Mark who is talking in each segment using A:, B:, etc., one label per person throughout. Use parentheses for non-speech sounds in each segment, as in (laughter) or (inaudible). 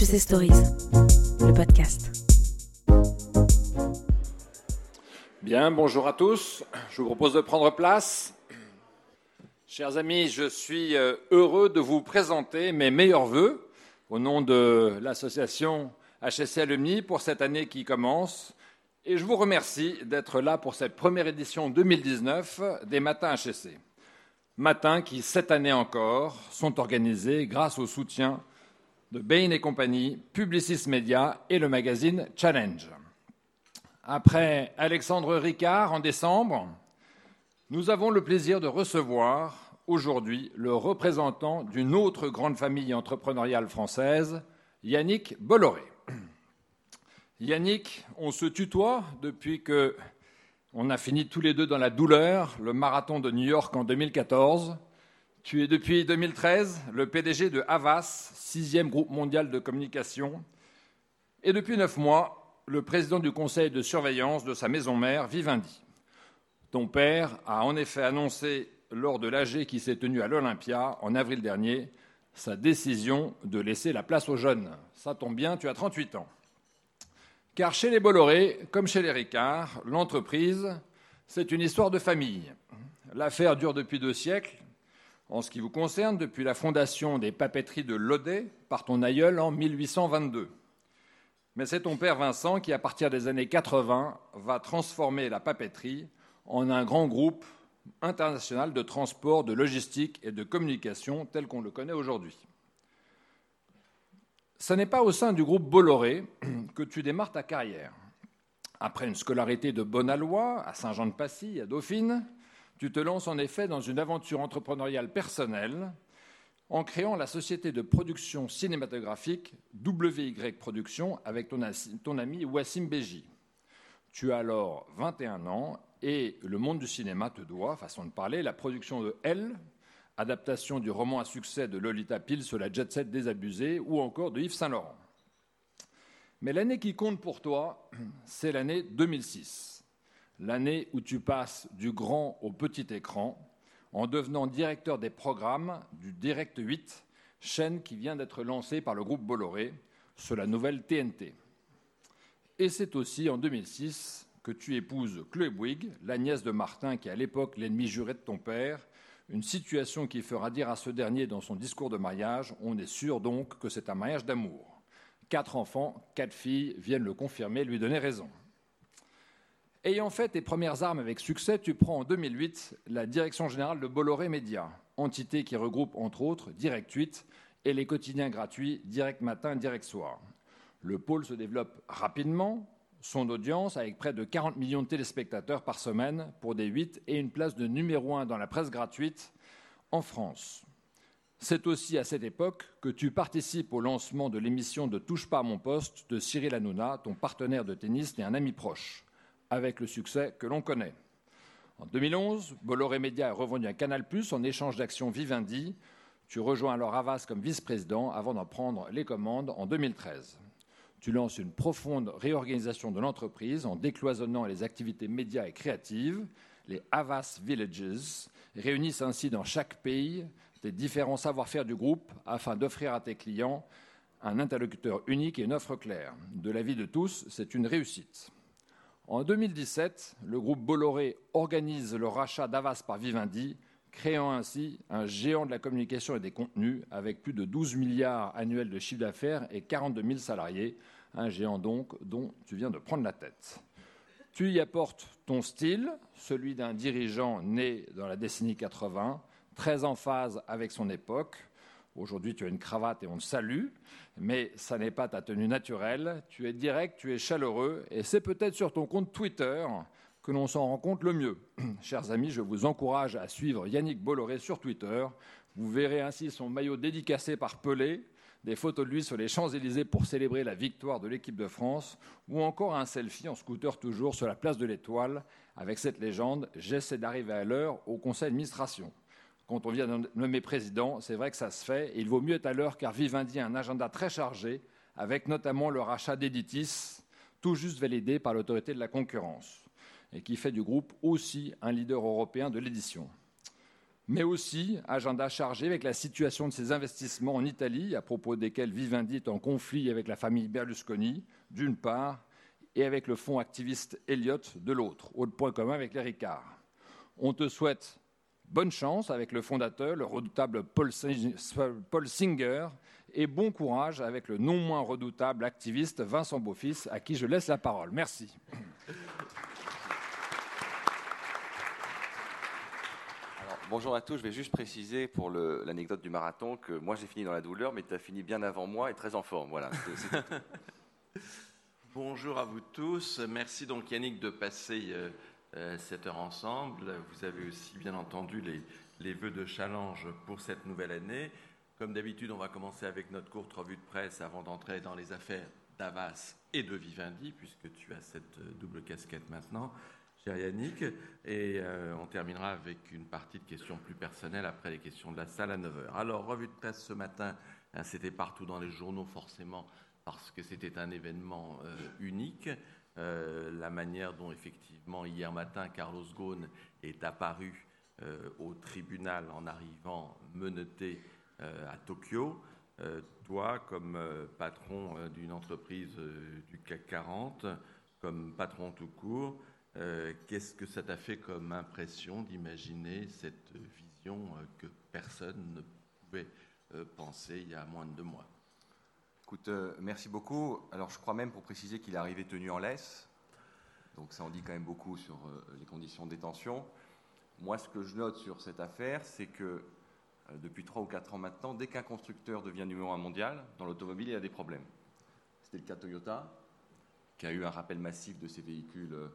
A: HEC Stories, le podcast.
B: Bien, bonjour à tous. Je vous propose de prendre place. Chers amis, je suis euh, heureux de vous présenter mes meilleurs voeux au nom de l'association HSC Alumni pour cette année qui commence. Et je vous remercie d'être là pour cette première édition 2019 des Matins HSC. Matins qui, cette année encore, sont organisés grâce au soutien de Bain et compagnie, Publicis Media et le magazine Challenge. Après Alexandre Ricard en décembre, nous avons le plaisir de recevoir aujourd'hui le représentant d'une autre grande famille entrepreneuriale française, Yannick Bolloré. Yannick, on se tutoie depuis que on a fini tous les deux dans la douleur le marathon de New York en 2014. Tu es depuis 2013 le PDG de Havas, sixième groupe mondial de communication, et depuis neuf mois le président du conseil de surveillance de sa maison mère, Vivendi. Ton père a en effet annoncé lors de l'AG qui s'est tenu à l'Olympia en avril dernier sa décision de laisser la place aux jeunes. Ça tombe bien, tu as 38 ans. Car chez les Bolloré, comme chez les Ricard, l'entreprise, c'est une histoire de famille. L'affaire dure depuis deux siècles. En ce qui vous concerne, depuis la fondation des papeteries de Laudet par ton aïeul en 1822. Mais c'est ton père Vincent qui, à partir des années 80, va transformer la papeterie en un grand groupe international de transport, de logistique et de communication tel qu'on le connaît aujourd'hui. Ce n'est pas au sein du groupe Bolloré (clears throat) que tu démarres ta carrière. Après une scolarité de Bonalois à Saint-Jean-de-Passy, à Dauphine, tu te lances en effet dans une aventure entrepreneuriale personnelle en créant la société de production cinématographique WY Production avec ton, ami Wassim Beji. Tu as alors 21 ans et le monde du cinéma te doit, façon de parler, la production de Elle, adaptation du roman à succès de Lolita Peel sur la jet set désabusée, ou encore de Yves Saint-Laurent. Mais l'année qui compte pour toi, c'est l'année 2006, l'année où tu passes du grand au petit écran en devenant directeur des programmes du Direct 8, chaîne qui vient d'être lancée par le groupe Bolloré sur la nouvelle TNT. Et c'est aussi en 2006 que tu épouses Chloé Bouygues, la nièce de Martin, qui est à l'époque l'ennemi juré de ton père, une situation qui fera dire à ce dernier dans son discours de mariage On est sûr donc que c'est un mariage d'amour. Quatre enfants, quatre filles viennent le confirmer, lui donner raison. Ayant fait tes premières armes avec succès, tu prends en 2008 la direction générale de Bolloré Média, entité qui regroupe entre autres Direct 8 et les quotidiens gratuits Direct Matin, Direct Soir. Le pôle se développe rapidement, son audience avec près de 40 millions de téléspectateurs par semaine pour des 8 et une place de numéro 1 dans la presse gratuite en France. C'est aussi à cette époque que tu participes au lancement de l'émission de Touche pas mon poste de Cyril Hanouna, ton partenaire de tennis et un ami proche, avec le succès que l'on connaît. En 2011, Bolloré Média est revenu à Canal+, en échange d'actions Vivendi. Tu rejoins alors Havas comme vice-président avant d'en prendre les commandes en 2013 tu lances une profonde réorganisation de l'entreprise en décloisonnant les activités médias et créatives. Les Havas Villages réunissent ainsi dans chaque pays des différents savoir-faire du groupe afin d'offrir à tes clients un interlocuteur unique et une offre claire. De l'avis de tous, c'est une réussite. En 2017, le groupe Bolloré organise le rachat d'Avas par Vivendi, créant ainsi un géant de la communication et des contenus avec plus de 12 milliards annuels de chiffre d'affaires et 42 000 salariés, un géant donc dont tu viens de prendre la tête. Tu y apportes ton style, celui d'un dirigeant né dans la décennie 80, très en phase avec son époque. Aujourd'hui, tu as une cravate et on te salue, mais ça n'est pas ta tenue naturelle. Tu es direct, tu es chaleureux, et c'est peut-être sur ton compte Twitter que l'on s'en rend compte le mieux. (clears throat) Chers amis, je vous encourage à suivre Yannick Bolloré sur Twitter. Vous verrez ainsi son maillot dédicacé par Pelé, des photos de lui sur les Champs-Élysées pour célébrer la victoire de l'équipe de France, ou encore un selfie en scooter toujours sur la place de l'Étoile avec cette légende J'essaie d'arriver à l'heure au conseil d'administration. Quand on vient de nommer président, c'est vrai que ça se fait, et il vaut mieux être à l'heure car Vivendi a un agenda très chargé, avec notamment le rachat d'Editis, tout juste validé par l'autorité de la concurrence et qui fait du groupe aussi un leader européen de l'édition. mais aussi agenda chargé avec la situation de ses investissements en Italie, à propos desquels Vivendi est en conflit avec la famille Berlusconi, d'une part, et avec le fonds activiste Elliott de l'autre, autre point commun avec les Ricard. On te souhaite bonne chance avec le fondateur, le redoutable Paul Singer, et bon courage avec le non moins redoutable activiste Vincent Beaufils, à qui je laisse la parole. Merci.
C: bonjour à tous, je vais juste préciser pour l'anecdote du marathon que moi j'ai fini dans la douleur, mais tu as fini bien avant moi et très en forme. Voilà. (laughs)
D: bonjour à vous tous. Merci donc Yannick de passer euh, euh, cette heure ensemble. Vous avez aussi bien entendu les, les vœux de challenge pour cette nouvelle année. Comme d'habitude, on va commencer avec notre courte revue de presse avant d'entrer dans les affaires d'Avas et de Vivendi, puisque tu as cette euh, double casquette maintenant, cher Yannick. Et euh, on terminera avec une partie de questions plus personnelles après les questions de la salle à 9h. Alors, revue de presse ce matin, hein, c'était partout dans les journaux forcément, parce que c'était un événement euh, unique. La manière dont effectivement hier matin Carlos Ghosn est apparu au tribunal en arrivant menotté euh, à Tokyo. Euh, toi, comme euh, patron d'une entreprise du CAC 40, comme patron tout court, qu'est-ce que ça t'a fait comme impression d'imaginer cette vision que personne ne pouvait penser il y a moins de deux mois?
C: Écoute, merci beaucoup. Alors, je crois même pour préciser qu'il est arrivé tenu en laisse. Donc, ça en dit quand même beaucoup sur les conditions de détention. Moi, ce que je note sur cette affaire, c'est que euh, depuis 3 ou 4 ans maintenant, dès qu'un constructeur devient numéro un mondial, dans l'automobile, il y a des problèmes. C'était le cas Toyota, qui a eu un rappel massif de ses véhicules euh,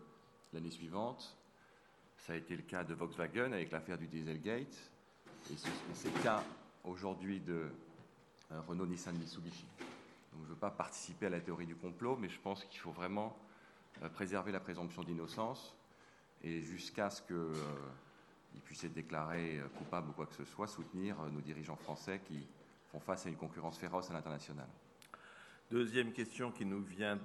C: l'année suivante. Ça a été le cas de Volkswagen avec l'affaire du Dieselgate. Et c'est le cas aujourd'hui de euh, Renault, Nissan, Mitsubishi. Je ne veux pas participer à la théorie du complot, mais je pense qu'il faut vraiment préserver la présomption d'innocence et jusqu'à ce que il puisse être déclaré euh, coupable ou quoi que ce soit, soutenir euh, nos dirigeants français qui font face à une concurrence féroce à l'international.
D: Deuxième question qui nous vient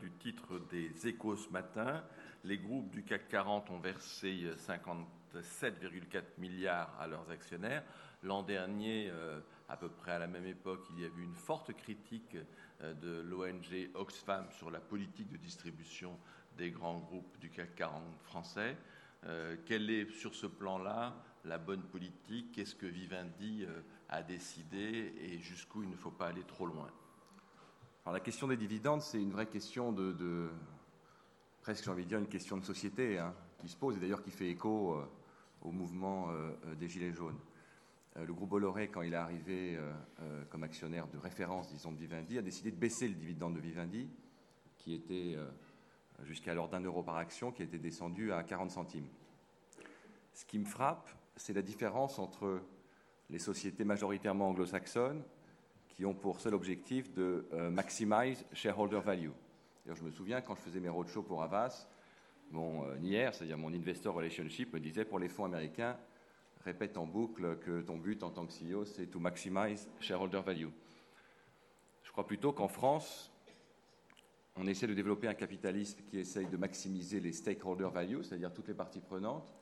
D: du titre des échos ce matin. Les groupes du CAC 40 ont versé 57,4 milliards à leurs actionnaires. L'an dernier, euh, à peu près à la même époque, il y a eu une forte critique de l'ONG Oxfam sur la politique de distribution des grands groupes du CAC 40 français. Euh, quelle est sur ce plan-là la bonne politique? Qu'est-ce que Vivendi euh, a décidé? Et jusqu'où il ne faut pas aller trop loin?
C: La question des dividendes, c'est une vraie question de, presque j'ai envie de dire une question de société hein, qui se pose et d'ailleurs qui fait écho euh, au mouvement des Gilets jaunes. Le groupe Bolloré, quand il est arrivé comme actionnaire de référence, disons, de Vivendi, a décidé de baisser le dividende de Vivendi, qui était jusqu'à l'ordre d'un euro par action, qui était descendu à 40 centimes. Ce qui me frappe, c'est la différence entre les sociétés majoritairement anglo-saxonnes qui ont pour seul objectif de euh, maximize shareholder value. je me souviens quand je faisais mes roadshows pour Avas, mon euh, NIR, c'est-à-dire mon investor relationship, me disait pour les fonds américains, répète en boucle que ton but en tant que CEO, c'est to maximize shareholder value. Je crois plutôt qu'en France, on essaie de développer un capitalisme qui essaye de maximiser les stakeholder values, c'est-à-dire toutes les parties prenantes.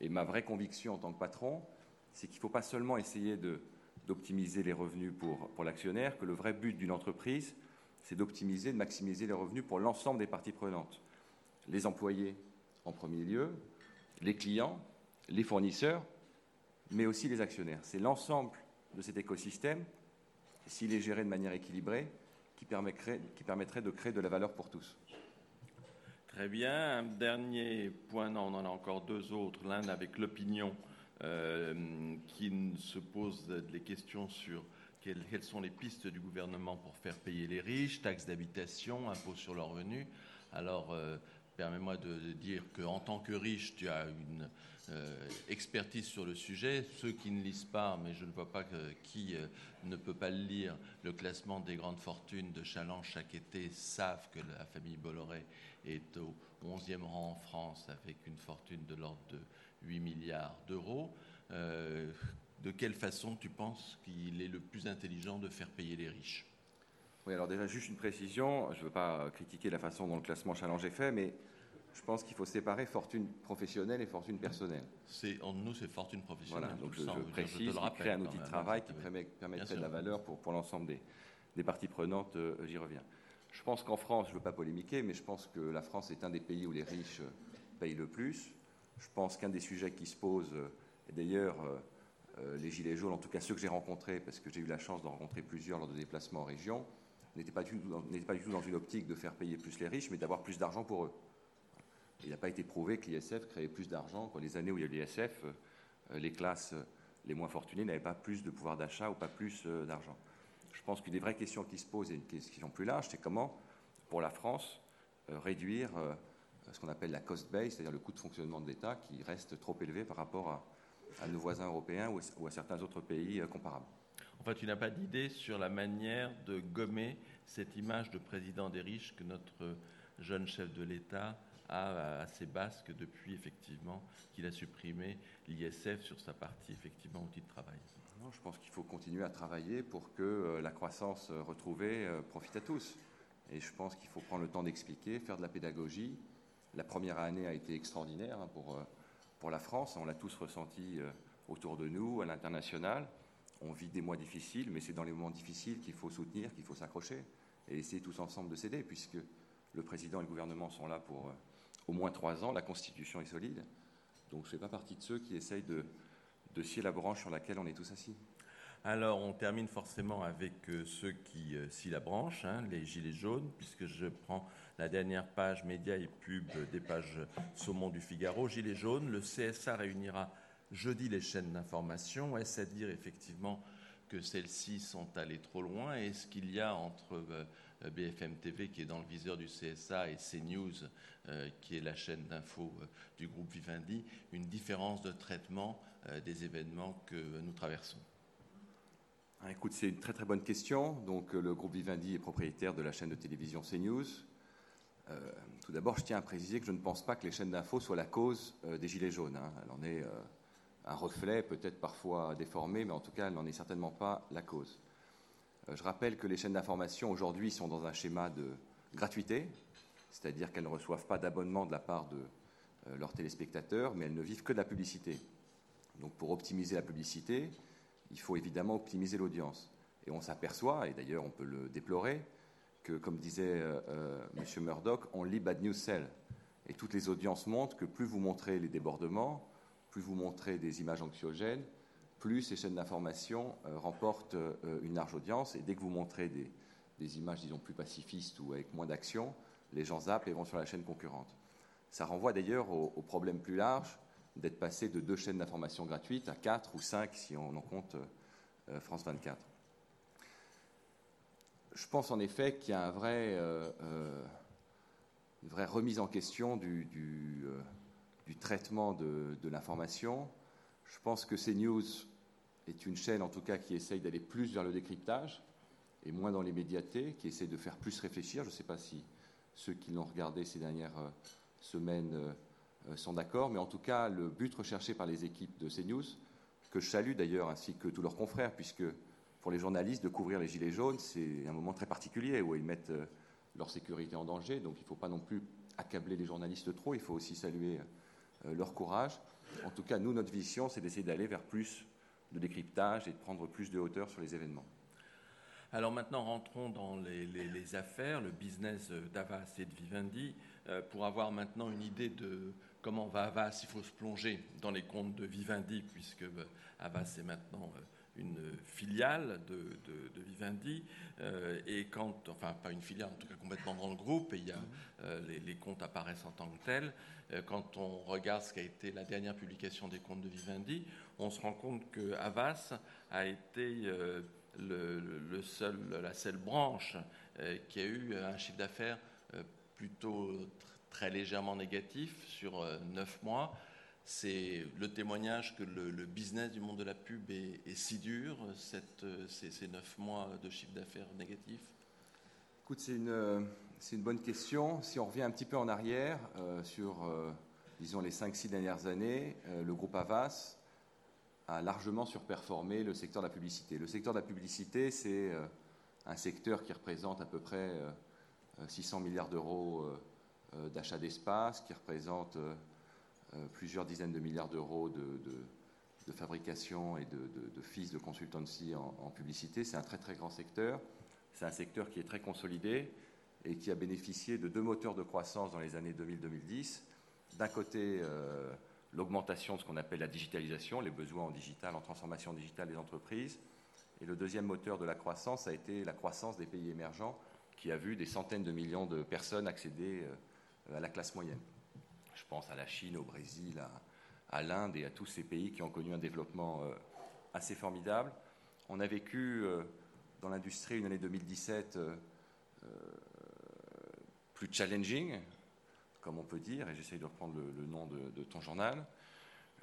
C: Et ma vraie conviction en tant que patron, c'est qu'il ne faut pas seulement essayer d'optimiser les revenus pour, pour l'actionnaire, que le vrai but d'une entreprise, c'est d'optimiser, de maximiser les revenus pour l'ensemble des parties prenantes. Les employés en premier lieu, les clients, les fournisseurs, mais aussi les actionnaires. C'est l'ensemble de cet écosystème, s'il est géré de manière équilibrée, qui permettrait, de créer de la valeur pour tous.
D: Très bien. Un dernier point, non, on en a encore deux autres. L'un avec l'opinion euh, qui se pose des questions sur quelles, sont les pistes du gouvernement pour faire payer les riches, taxes d'habitation, impôts sur leurs revenus. Alors, euh, permets-moi de dire qu'en tant que riche, tu as une euh, expertise sur le sujet. Ceux qui ne lisent pas, mais je ne vois pas qui euh, ne peut pas le lire, le classement des grandes fortunes de Challenge chaque été savent que la famille Bolloré est au 11e rang en France avec une fortune de l'ordre de 8 milliards d'euros. Euh, de quelle façon tu penses qu'il est le plus intelligent de faire payer les riches?
C: Oui, alors déjà juste une précision, je ne veux pas critiquer la façon dont le classement Challenge est fait, mais Je pense qu'il faut séparer fortune professionnelle et fortune personnelle.
D: C'est entre nous, c'est fortune professionnelle.
C: Voilà, donc je, je précise, qu'il
D: rappelle
C: crée un outil de
D: même,
C: travail
D: hein,
C: qui permet- permettrait de la valeur pour, pour l'ensemble des, des parties prenantes, euh, j'y reviens. Je pense qu'en France, je ne veux pas polémiquer, mais je pense que la France est un des pays où les riches euh, payent le plus. Je pense qu'un des sujets qui se posent, euh, et d'ailleurs, euh, les Gilets jaunes, en tout cas ceux que j'ai rencontrés, parce que j'ai eu la chance d'en rencontrer plusieurs lors de déplacements en région, n'étaient pas, du tout dans- une optique de faire payer plus les riches, mais d'avoir plus d'argent pour eux. Il n'a pas été prouvé que l'ISF créait plus d'argent. Quoi. Les années où il y a l'ISF, euh, les classes euh, les moins fortunées n'avaient pas plus de pouvoir d'achat ou pas plus euh, d'argent. Je pense qu'une des vraies questions qui se posent, et une question plus large, c'est comment, pour la France, réduire ce qu'on appelle la cost base, c'est-à-dire le coût de fonctionnement de l'État, qui reste trop élevé par rapport à, nos voisins européens ou à, certains autres pays comparables.
D: Enfin, tu n'as pas d'idée sur la manière de gommer cette image de président des riches que notre jeune chef de l'État a assez basse que depuis effectivement qu'il a supprimé l'ISF sur sa partie effectivement outil de travail.
C: Non, je pense qu'il faut continuer à travailler pour que euh, la croissance euh, retrouvée euh, profite à tous. Et je pense qu'il faut prendre le temps d'expliquer, faire de la pédagogie. La première année a été extraordinaire hein, pour, euh, pour la France. On l'a tous ressenti euh, autour de nous, à l'international. On vit des mois difficiles, mais c'est dans les moments difficiles qu'il faut soutenir, qu'il faut s'accrocher et essayer tous ensemble de s'aider, puisque le président et le gouvernement sont là pour euh, au moins trois ans. La Constitution est solide. Donc je ne fais pas partie de ceux qui essayent de, scier la branche sur laquelle on est tous assis.
D: Alors, on termine forcément avec euh, ceux qui euh, scient la branche, hein, les gilets jaunes, puisque je prends la dernière page médias et pub des pages saumon du Figaro. Gilets jaunes, le CSA réunira jeudi les chaînes d'information. Est-ce à dire effectivement que celles-ci sont allées trop loin Est-ce qu'il y a entre euh, BFM TV, qui est dans le viseur du CSA, et CNews, euh, qui est la chaîne d'info euh, du groupe Vivendi, une différence de traitement des événements que nous traversons
C: Ah, Écoute, c'est une très très bonne question. Donc, le groupe Vivendi est propriétaire de la chaîne de télévision CNews. Tout d'abord, je tiens à préciser que je ne pense pas que les chaînes d'info soient la cause des gilets jaunes. hein. Elle est un reflet, peut-être parfois déformé, mais en tout cas, elle n'en est certainement pas la cause. Euh, je rappelle que les chaînes d'information aujourd'hui sont dans un schéma de gratuité, c'est-à-dire qu'elles ne reçoivent pas d'abonnement de la part de euh, leurs téléspectateurs, mais elles ne vivent que de la publicité. Donc, pour optimiser la publicité, il faut évidemment optimiser l'audience. Et on s'aperçoit, et d'ailleurs on peut le déplorer, que comme disait euh, M. Murdoch, on lit bad news sell. Et toutes les audiences montrent que plus vous montrez les débordements, plus vous montrez des images anxiogènes, plus ces chaînes d'information euh, remportent euh, une large audience. Et dès que vous montrez des, images, disons, plus pacifistes ou avec moins d'action, les gens zappent et vont sur la chaîne concurrente. Ça renvoie d'ailleurs au, problème plus large d'être passé de deux chaînes d'information gratuites à quatre ou cinq si on en compte euh, France 24. Je pense en effet qu'il y a un vrai, une vraie remise en question du, du traitement de, l'information. Je pense que CNews est une chaîne en tout cas qui essaye d'aller plus vers le décryptage et moins dans l'immédiateté, qui essaye de faire plus réfléchir. Je ne sais pas si ceux qui l'ont regardé ces dernières euh, semaines euh, sont d'accord, mais en tout cas, le but recherché par les équipes de CNews, que je salue d'ailleurs, ainsi que tous leurs confrères, puisque pour les journalistes, de couvrir les Gilets jaunes, c'est un moment très particulier où ils mettent euh, leur sécurité en danger, donc il ne faut pas non plus accabler les journalistes trop, il faut aussi saluer euh, leur courage. En tout cas, nous, notre vision, c'est d'essayer d'aller vers plus de décryptage et de prendre plus de hauteur sur les événements.
D: Alors maintenant, rentrons dans les affaires, le business d'Avas et de Vivendi, euh, pour avoir maintenant une idée de comment va Avas. Il faut se plonger dans les comptes de Vivendi, puisque euh, Avas est maintenant euh, une filiale de, Vivendi, euh, et quand, enfin pas une filiale, en tout cas complètement dans le groupe, et il y a, euh, les, comptes apparaissent en tant que tels. Euh, quand on regarde ce qu'a été la dernière publication des comptes de Vivendi, on se rend compte que Avas a été le, seul, la seule branche qui a eu un chiffre d'affaires plutôt tr- très légèrement négatif sur neuf mois. C'est le témoignage que le, business du monde de la pub est, si dur, euh, ces, ces neuf mois de chiffre d'affaires négatif.
C: Écoute, c'est une, euh, c'est une bonne question. Si on revient un petit peu en arrière euh, sur, disons, les 5-6 dernières années, le groupe Avas a largement surperformé le secteur de la publicité. Le secteur de la publicité, c'est un secteur qui représente à peu près euh, 600 milliards d'euros d'achat d'espace qui représente plusieurs dizaines de milliards d'euros de, fabrication et de, fils de consultancy en, publicité. C'est un très très grand secteur. C'est un secteur qui est très consolidé et qui a bénéficié de deux moteurs de croissance dans les années 2000-2010. D'un côté, l'augmentation de ce qu'on appelle la digitalisation, les besoins en digital, en transformation digitale des entreprises. Et le deuxième moteur de la croissance a été la croissance des pays émergents, qui a vu des centaines de millions de personnes accéder euh, à la classe moyenne. Je pense à la Chine, au Brésil, à, l'Inde et à tous ces pays qui ont connu un développement euh, assez formidable. On a vécu euh, dans l'industrie une année 2017 plus challenging, comme on peut dire, et j'essaye de reprendre le, nom de, ton journal,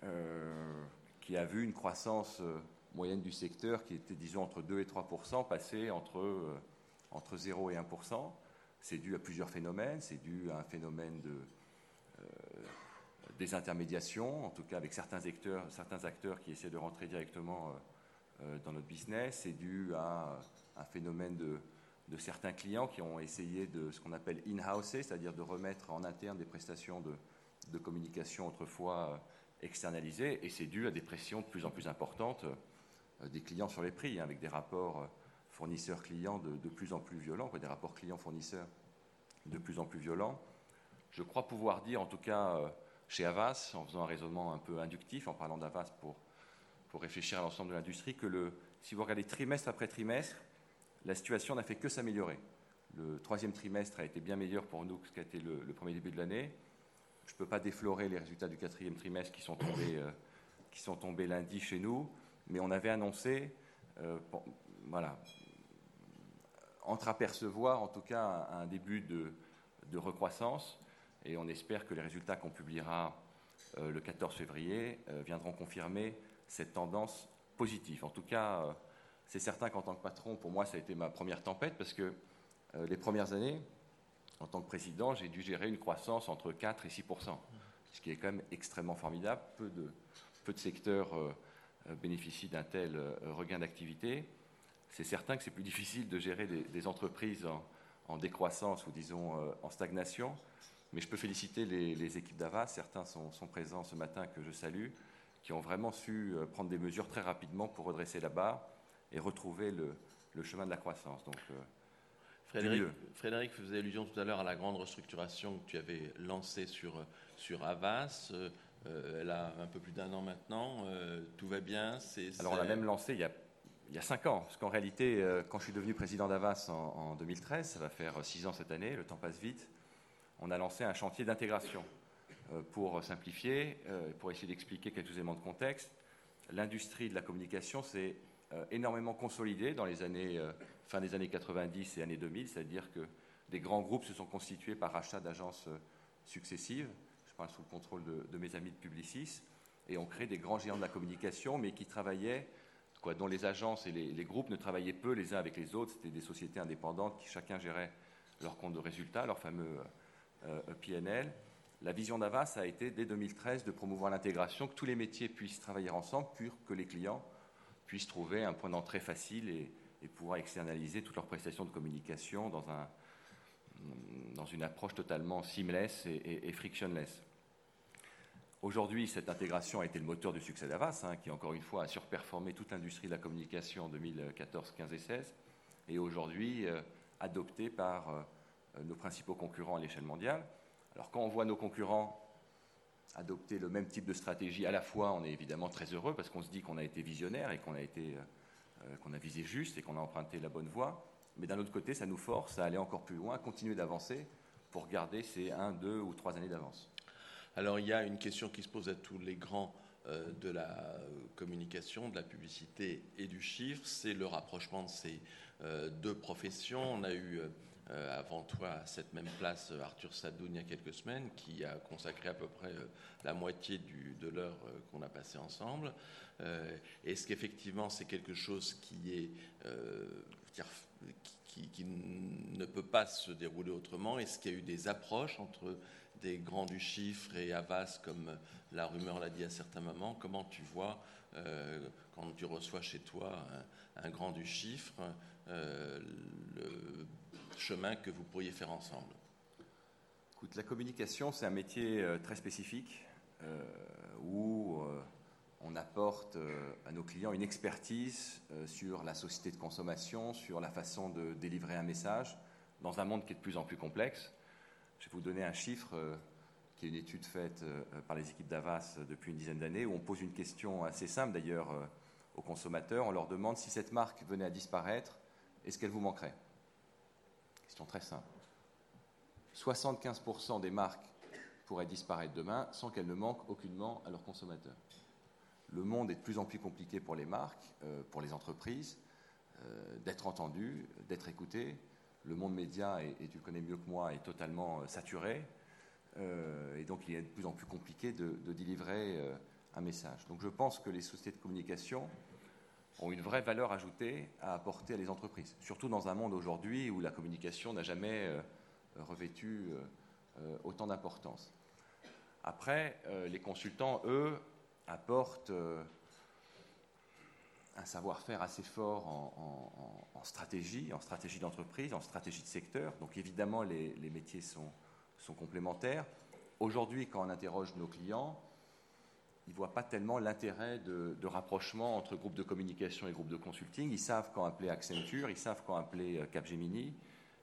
C: euh, qui a vu une croissance euh, moyenne du secteur qui était, disons, entre 2 et 3% passer entre, euh, entre 0 et 1% C'est dû à plusieurs phénomènes. C'est dû à un phénomène de désintermédiation, en tout cas avec certains acteurs, certains acteurs qui essaient de rentrer directement dans notre business. C'est dû à un phénomène de de certains clients qui ont essayé de ce qu'on appelle in-house, c'est-à-dire de remettre en interne des prestations de, communication autrefois euh, externalisées, et c'est dû à des pressions de plus en plus importantes euh, des clients sur les prix, hein, avec des rapports euh, fournisseurs-clients de, plus en plus violents, des rapports clients-fournisseurs de plus en plus violents. Je crois pouvoir dire, en tout cas chez Avas, en faisant un raisonnement un peu inductif, en parlant d'Avas pour, pour réfléchir à l'ensemble de l'industrie, que le, si vous regardez trimestre après trimestre, la situation n'a fait que s'améliorer. Le troisième trimestre a été bien meilleur pour nous que ce qu'a été le, premier début de l'année. Je ne peux pas déflorer les résultats du quatrième trimestre qui sont tombés, euh, qui sont tombés lundi chez nous, mais on avait annoncé, euh, voilà, entreapercevoir en tout cas un, début de, recroissance, et on espère que les résultats qu'on publiera euh, le 14 février viendront confirmer cette tendance positive. En tout cas, c'est certain qu'en tant que patron, pour moi, ça a été ma première tempête parce que euh, les premières années, en tant que président, j'ai dû gérer une croissance entre 4 et 6% ce qui est quand même extrêmement formidable. Peu de, secteurs euh, euh, bénéficient d'un tel regain d'activité. C'est certain que c'est plus difficile de gérer des, entreprises en, décroissance ou disons en stagnation. Mais je peux féliciter les, équipes d'Avas. Certains sont, sont, présents ce matin que je salue, qui ont vraiment su prendre des mesures très rapidement pour redresser la barre et retrouver le, chemin de la croissance. Donc, euh,
D: Frédéric, Frédéric faisait allusion tout à l'heure à la grande restructuration que tu avais lancée sur, sur Avas. Euh, elle a un peu plus d'un an maintenant. Euh, tout va bien.
C: Alors, on l'a même lancée il y a il y a cinq ans, parce qu'en réalité, quand je suis devenu président d'Avas en, en, 2013, ça va faire six ans cette année, le temps passe vite, on a lancé un chantier d'intégration pour simplifier, pour essayer d'expliquer quelques éléments de contexte. L'industrie de la communication, c'est euh, énormément consolidé dans les années, euh, fin des années 90 et années 2000, c'est-à-dire que des grands groupes se sont constitués par achat d'agences euh, successives, je parle sous le contrôle de, mes amis de Publicis, et ont créé des grands géants de la communication, mais qui travaillaient, quoi, dont les agences et les, groupes ne travaillaient peu les uns avec les autres, c'était des sociétés indépendantes qui chacun gérait leur compte de résultats, leur fameux PNL. La vision d'Avas a été, dès 2013, de promouvoir l'intégration, que tous les métiers puissent travailler ensemble, pour que les clients puissent trouver un point d'entrée facile et, pouvoir externaliser toutes leurs prestations de communication dans, un, dans une approche totalement seamless et, frictionless. Aujourd'hui, cette intégration a été le moteur du succès d'Avas, hein, qui encore une fois a surperformé toute l'industrie de la communication en 2014, 15 et 16, et aujourd'hui euh, adopté par euh, nos principaux concurrents à l'échelle mondiale. Alors quand on voit nos concurrents adopter le même type de stratégie, à la fois, on est évidemment très heureux parce qu'on se dit qu'on a été visionnaire et qu'on a, été, euh, euh, qu'on a visé juste et qu'on a emprunté la bonne voie. Mais d'un autre côté, ça nous force à aller encore plus loin, à continuer d'avancer pour garder ces un, deux ou trois années d'avance.
D: Alors, il y a une question qui se pose à tous les grands euh, de la communication, de la publicité et du chiffre, c'est le rapprochement de ces deux professions. On a eu euh, avant toi à cette même place euh, Arthur Sadoun il y a quelques semaines, qui a consacré à peu près euh, la moitié de l'heure qu'on a passée ensemble. Est-ce qu'effectivement c'est quelque chose qui ne peut pas se dérouler autrement? Est-ce qu'il y a eu des approches entre des grands du chiffre et Avas, comme la rumeur l'a dit à certains moments? Comment tu vois, quand tu reçois chez toi un, grand du chiffre, le chemin que vous pourriez faire ensemble
C: la communication, c'est un métier euh, très spécifique euh, où euh, on apporte à nos clients une expertise sur la société de consommation, sur la façon de délivrer un message dans un monde qui est de plus en plus complexe. Je vais vous donner un chiffre qui est une étude faite par les équipes d'Avas depuis une dizaine d'années, où on pose une question assez simple d'ailleurs aux consommateurs. On leur demande si cette marque venait à disparaître, est-ce qu'elle vous manquerait? Question très simple. 75% des marques pourraient disparaître demain sans qu'elles ne manquent aucunement à leurs consommateurs. Le monde est de plus en plus compliqué pour les marques, euh, pour les entreprises, euh, d'être entendues, d'être écoutées. Le monde média, et, tu le connais mieux que moi, est totalement euh, saturé. et donc il est de plus en plus compliqué de, de délivrer un message. Donc je pense que les sociétés de communication ont une vraie valeur ajoutée à apporter à les entreprises, surtout dans un monde aujourd'hui où la communication n'a jamais revêtu euh, euh, autant d'importance. Après, euh, les consultants, eux, apportent un savoir-faire assez fort en, stratégie, en stratégie d'entreprise, en stratégie de secteur. Donc évidemment, les, métiers sont complémentaires. Aujourd'hui, quand on interroge nos clients, ils ne voient pas tellement l'intérêt de, de, rapprochement entre groupes de communication et groupes de consulting. Ils savent quand appeler Accenture, ils savent quand appeler Capgemini,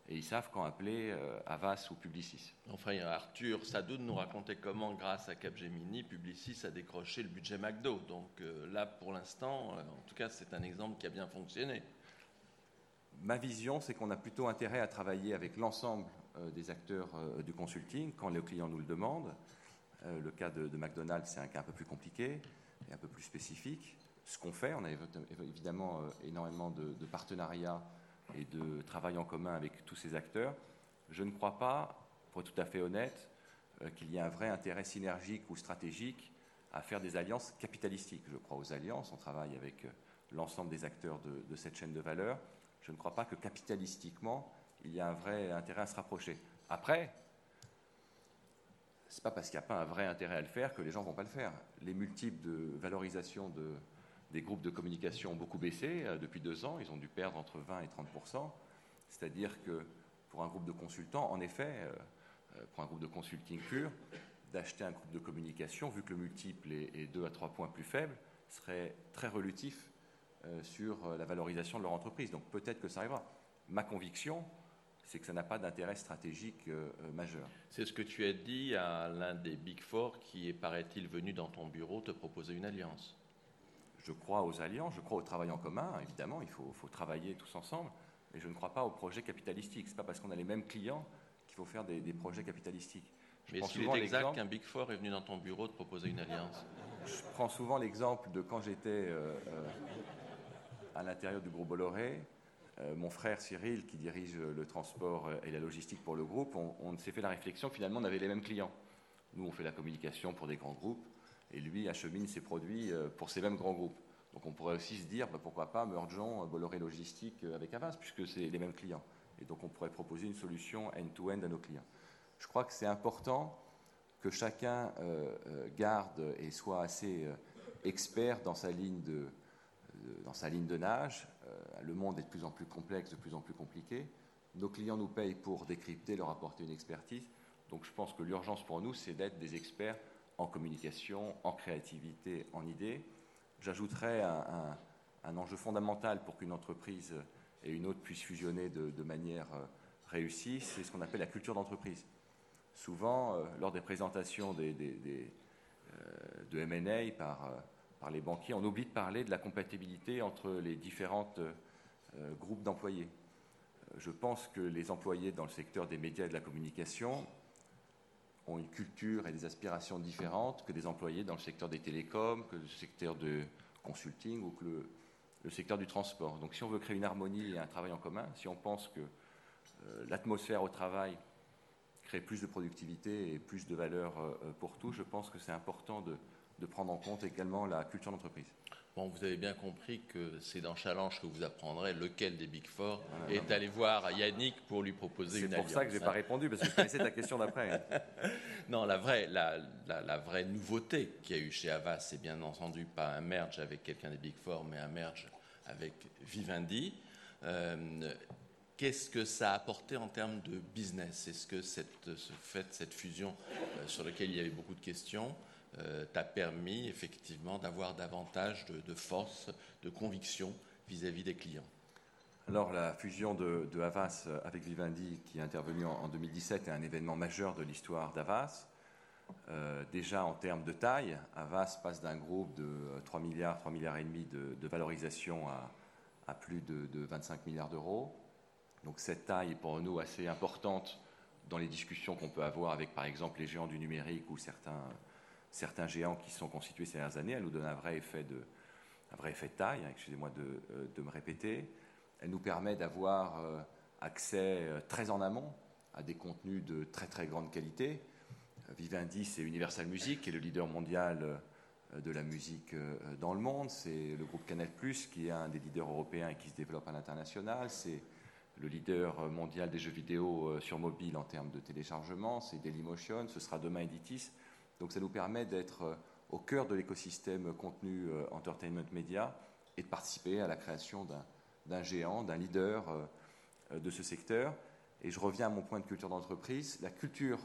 C: et ils savent quand appeler euh, Avas ou Publicis.
D: Enfin, Arthur Sadoun nous racontait comment, grâce à Capgemini, Publicis a décroché le budget McDo. Donc euh, là, pour l'instant, euh, en tout cas, c'est un exemple qui a bien fonctionné.
C: Ma vision, c'est qu'on a plutôt intérêt à travailler avec l'ensemble des acteurs du consulting quand les clients nous le demandent. le cas de, McDonald's, c'est un cas un peu plus compliqué et un peu plus spécifique. Ce qu'on fait, on a évidemment énormément de, de partenariats et de travail en commun avec tous ces acteurs, je ne crois pas, pour être tout à fait honnête, euh, qu'il y ait un vrai intérêt synergique ou stratégique à faire des alliances capitalistiques. Je crois aux alliances, on travaille avec euh, l'ensemble des acteurs de, cette chaîne de valeur. Je ne crois pas que capitalistiquement, il y a un vrai intérêt à se rapprocher. Après, ce n'est pas parce qu'il n'y a pas un vrai intérêt à le faire que les gens ne vont pas le faire. Les multiples de valorisation de, des groupes de communication ont beaucoup baissé euh, depuis deux ans. Ils ont dû perdre entre 20 et 30 C'est-à-dire que pour un groupe de consultants, en effet, euh, euh, pour un groupe de consulting pur, d'acheter un groupe de communication, vu que le multiple est, deux à trois points plus faible, serait très relutif sur la valorisation de leur entreprise. Donc peut-être que ça arrivera. Ma conviction, c'est que ça n'a pas d'intérêt stratégique majeur.
D: C'est ce que tu as dit à l'un des Big Four qui est, paraît-il, venu dans ton bureau te proposer une alliance
C: je crois aux alliances, je crois au travail en commun, évidemment, il faut, travailler tous ensemble, mais je ne crois pas aux projets capitalistiques. Ce n'est pas parce qu'on a les mêmes clients qu'il faut faire des, projets capitalistiques.
D: mais est-ce qu'il est exact qu'un Big Four est venu dans ton bureau te proposer une alliance
C: Je prends souvent l'exemple de quand j'étais euh, euh, à l'intérieur du groupe Bolloré. Euh, mon frère Cyril, qui dirige le transport et la logistique pour le groupe, on, s'est fait la réflexion, finalement, on avait les mêmes clients. Nous, on fait la communication pour des grands groupes et lui achemine ses produits euh, pour ces mêmes grands groupes. Donc on pourrait aussi se dire, bah, pourquoi pas mergeons Bolloré Logistique euh, avec Avas, puisque c'est les mêmes clients. Et donc on pourrait proposer une solution end-to-end à nos clients. Je crois que c'est important que chacun euh, garde et soit assez expert dans sa ligne de, dans sa ligne de nage. Le monde est de plus en plus complexe, de plus en plus compliqué. Nos clients nous payent pour décrypter, leur apporter une expertise. Donc je pense que l'urgence pour nous, c'est d'être des experts en communication, en créativité, en idées. J'ajouterais un, enjeu fondamental pour qu'une entreprise et une autre puissent fusionner de, manière euh, réussie, c'est ce qu'on appelle la culture d'entreprise. Souvent, euh, lors des présentations euh, de M&A par, par les banquiers, on oublie de parler de la compatibilité entre les différents groupes d'employés. Je pense que les employés dans le secteur des médias et de la communication ont une culture et des aspirations différentes que des employés dans le secteur des télécoms, que le secteur de consulting ou que le, secteur du transport. Donc si on veut créer une harmonie et un travail en commun, si on pense que euh, l'atmosphère au travail crée plus de productivité et plus de valeur euh, pour tous, je pense que c'est important de prendre en compte également la culture d'entreprise
D: vous avez bien compris que c'est dans Challenge que vous apprendrez lequel des Big Four est allé voir Yannick pour lui proposer une
C: alliance. C'est pour ça que je n'ai pas répondu, parce que je connaissais ta question d'après. (laughs)
D: non, la vraie, la, vraie nouveauté qu'il y a eu chez Avas, c'est bien entendu pas un merge avec quelqu'un des Big Four, mais un merge avec Vivendi. Euh, Qu'est-ce que ça a apporté en termes de business? Est-ce que cette, ce fait, cette fusion euh, sur laquelle il y avait beaucoup de questions t'a permis effectivement d'avoir davantage de, force, de conviction vis-à-vis des clients
C: alors la fusion de, Havas avec Vivendi qui est intervenue en, 2017 est un événement majeur de l'histoire d'Havas. Euh, déjà en termes de taille, Havas passe d'un groupe de 3 milliards, 3 milliards et demi de, valorisation à, plus de, de 25 milliards d'euros. Donc cette taille est pour nous assez importante dans les discussions qu'on peut avoir avec, par exemple, les géants du numérique ou certains, certains géants qui se sont constitués ces dernières années. Elle nous donne un vrai effet de, un vrai effet taille, hein, excusez-moi de, euh, de, me répéter. Elle nous permet d'avoir euh, accès euh, très en amont à des contenus de très très grande qualité. Vivendi, c'est Universal Music, qui est le leader mondial de la musique dans le monde. C'est le groupe Canal+, qui est un des leaders européens et qui se développe à l'international. C'est le leader mondial des jeux vidéo sur mobile en termes de téléchargement, c'est Dailymotion, ce sera demain Editis. Donc ça nous permet d'être euh, au cœur de l'écosystème contenu euh, entertainment media et de participer à la création d'un géant, d'un leader de ce secteur. Et je reviens à mon point de culture d'entreprise. La culture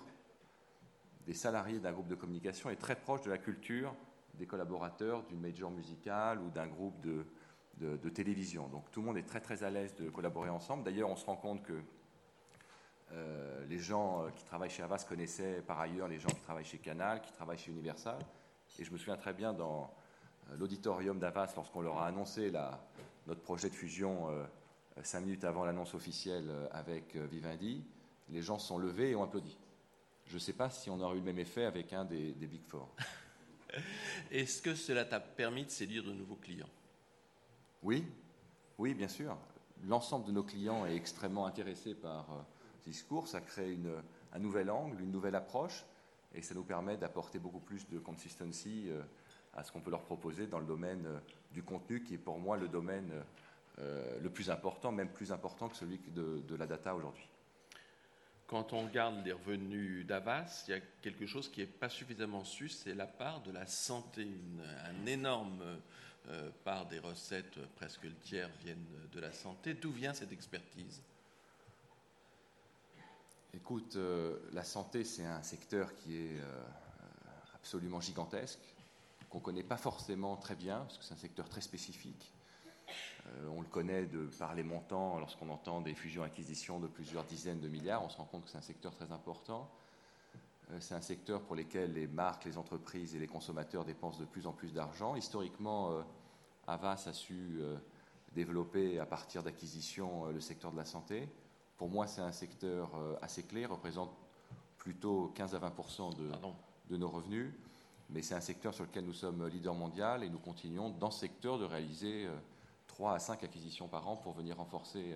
C: des salariés d'un groupe de communication est très proche de la culture des collaborateurs d'une major musicale ou d'un groupe de, de, télévision. Donc tout le monde est très très à l'aise de collaborer ensemble. D'ailleurs, on se rend compte que euh, les gens euh, qui travaillent chez Avas connaissaient par ailleurs les gens qui travaillent chez Canal, qui travaillent chez Universal. Et je me souviens très bien dans euh, l'auditorium d'Avas, lorsqu'on leur a annoncé notre projet de fusion cinq minutes avant l'annonce officielle avec Vivendi, les gens se sont levés et ont applaudi. Je ne sais pas si on aurait eu le même effet avec un des, des Big Four. (laughs)
D: Est-ce que cela t'a permis de séduire de nouveaux clients?
C: Oui, oui, bien sûr. L'ensemble de nos clients est extrêmement intéressé par discours. Ça crée un nouvel angle, une nouvelle approche, et ça nous permet d'apporter beaucoup plus de consistency euh, à ce qu'on peut leur proposer dans le domaine euh, du contenu, qui est pour moi le domaine le plus important, même plus important que celui de, la data aujourd'hui.
D: Quand on regarde les revenus d'Avas, il y a quelque chose qui n'est pas suffisamment su, c'est la part de la santé, un énorme euh, par des recettes, presque le tiers viennent de la santé. D'où vient cette expertise?
C: Écoute, euh, la santé, c'est un secteur qui est euh, absolument gigantesque, qu'on ne connaît pas forcément très bien, parce que c'est un secteur très spécifique. on le connaît par les montants, lorsqu'on entend des fusions-acquisitions de plusieurs dizaines de milliards, on se rend compte que c'est un secteur très important. C'est un secteur pour lequel les marques, les entreprises et les consommateurs dépensent de plus en plus d'argent. Historiquement, euh, Avas a su euh, développer à partir d'acquisitions euh, le secteur de la santé. Pour moi, c'est un secteur assez clé, représente plutôt 15 à 20 de, de nos revenus. Mais c'est un secteur sur lequel nous sommes leader mondial et nous continuons dans ce secteur de réaliser 3 à 5 acquisitions par an pour venir renforcer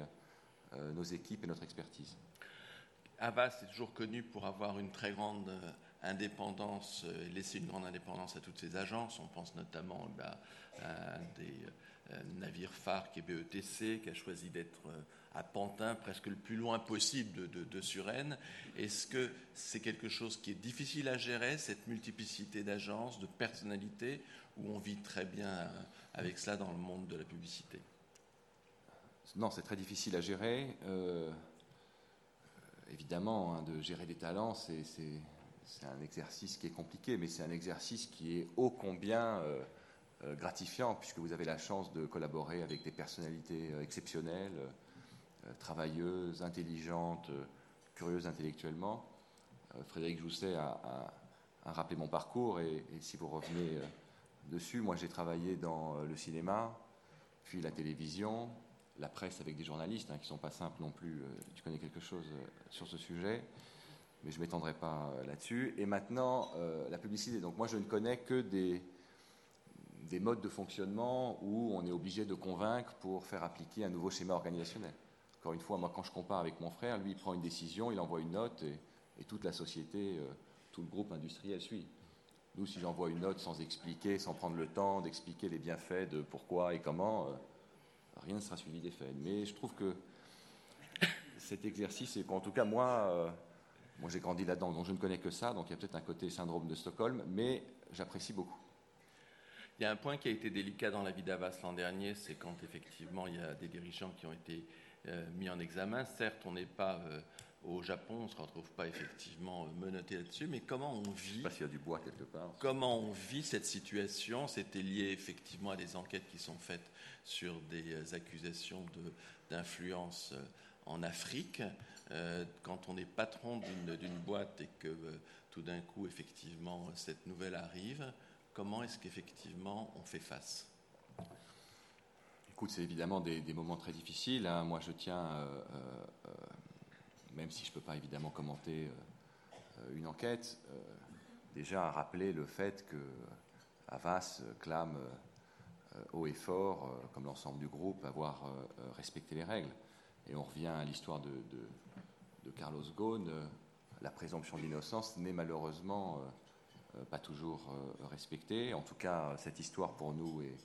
C: nos équipes et notre expertise.
D: Avas est toujours connu pour avoir une très grande euh, indépendance et euh, laisser une grande indépendance à toutes ses agences. On pense notamment bah, à des euh, navires phares qui est BETC, qui a choisi d'être à Pantin, presque le plus loin possible de, de, Suresnes. Est-ce que c'est quelque chose qui est difficile à gérer, cette multiplicité d'agences, de personnalités, ou on vit très bien avec cela dans le monde de la publicité?
C: Non, c'est très difficile à gérer évidemment, hein, de gérer des talents, c'est un exercice qui est compliqué, mais c'est un exercice qui est ô combien euh, euh, gratifiant, puisque vous avez la chance de collaborer avec des personnalités euh, exceptionnelles, travailleuses, intelligentes, curieuses intellectuellement. Frédéric Jousset a, rappelé mon parcours, et, et si vous revenez dessus, moi j'ai travaillé dans le cinéma, puis la télévision, la presse avec des journalistes, hein, qui ne sont pas simples non plus. Euh, tu connais quelque chose euh, sur ce sujet, mais je ne m'étendrai pas euh, là-dessus. Et maintenant, la publicité. Donc moi, je ne connais que des modes de fonctionnement où on est obligé de convaincre pour faire appliquer un nouveau schéma organisationnel. Encore une fois, moi, quand je compare avec mon frère, lui, il prend une décision, il envoie une note, et, toute la société, tout le groupe industriel suit. Nous, si j'envoie une note sans expliquer, sans prendre le temps d'expliquer les bienfaits de pourquoi et comment, rien ne sera suivi des faits. Mais je trouve que cet exercice, et en tout cas moi, euh, moi j'ai grandi là-dedans, donc je ne connais que ça, donc il y a peut-être un côté syndrome de Stockholm, mais j'apprécie beaucoup.
D: Il y a un point qui a été délicat dans la vie d'Avas l'an dernier, c'est quand effectivement il y a des dirigeants qui ont été mis en examen. Certes, on n'est pas au Japon, on ne se retrouve pas effectivement menotté là-dessus, mais comment on vit
C: Parce qu'il y a du bois quelque part.
D: Comment on vit cette situation? C'était lié effectivement à des enquêtes qui sont faites sur des accusations d'influence euh, en Afrique. Euh, quand on est patron d'une boîte et que euh, tout d'un coup, effectivement, cette nouvelle arrive, comment est-ce qu'effectivement on fait face?
C: Écoute, c'est évidemment des, moments très difficiles. Hein. Moi, je tiens même si je ne peux pas évidemment commenter euh, une enquête, euh, déjà à rappeler le fait que Havas clame euh, haut et fort, comme l'ensemble du groupe, avoir respecté les règles. Et on revient à l'histoire de, Carlos Ghosn. La présomption d'innocence n'est malheureusement pas toujours respectée. En tout cas, cette histoire pour nous est,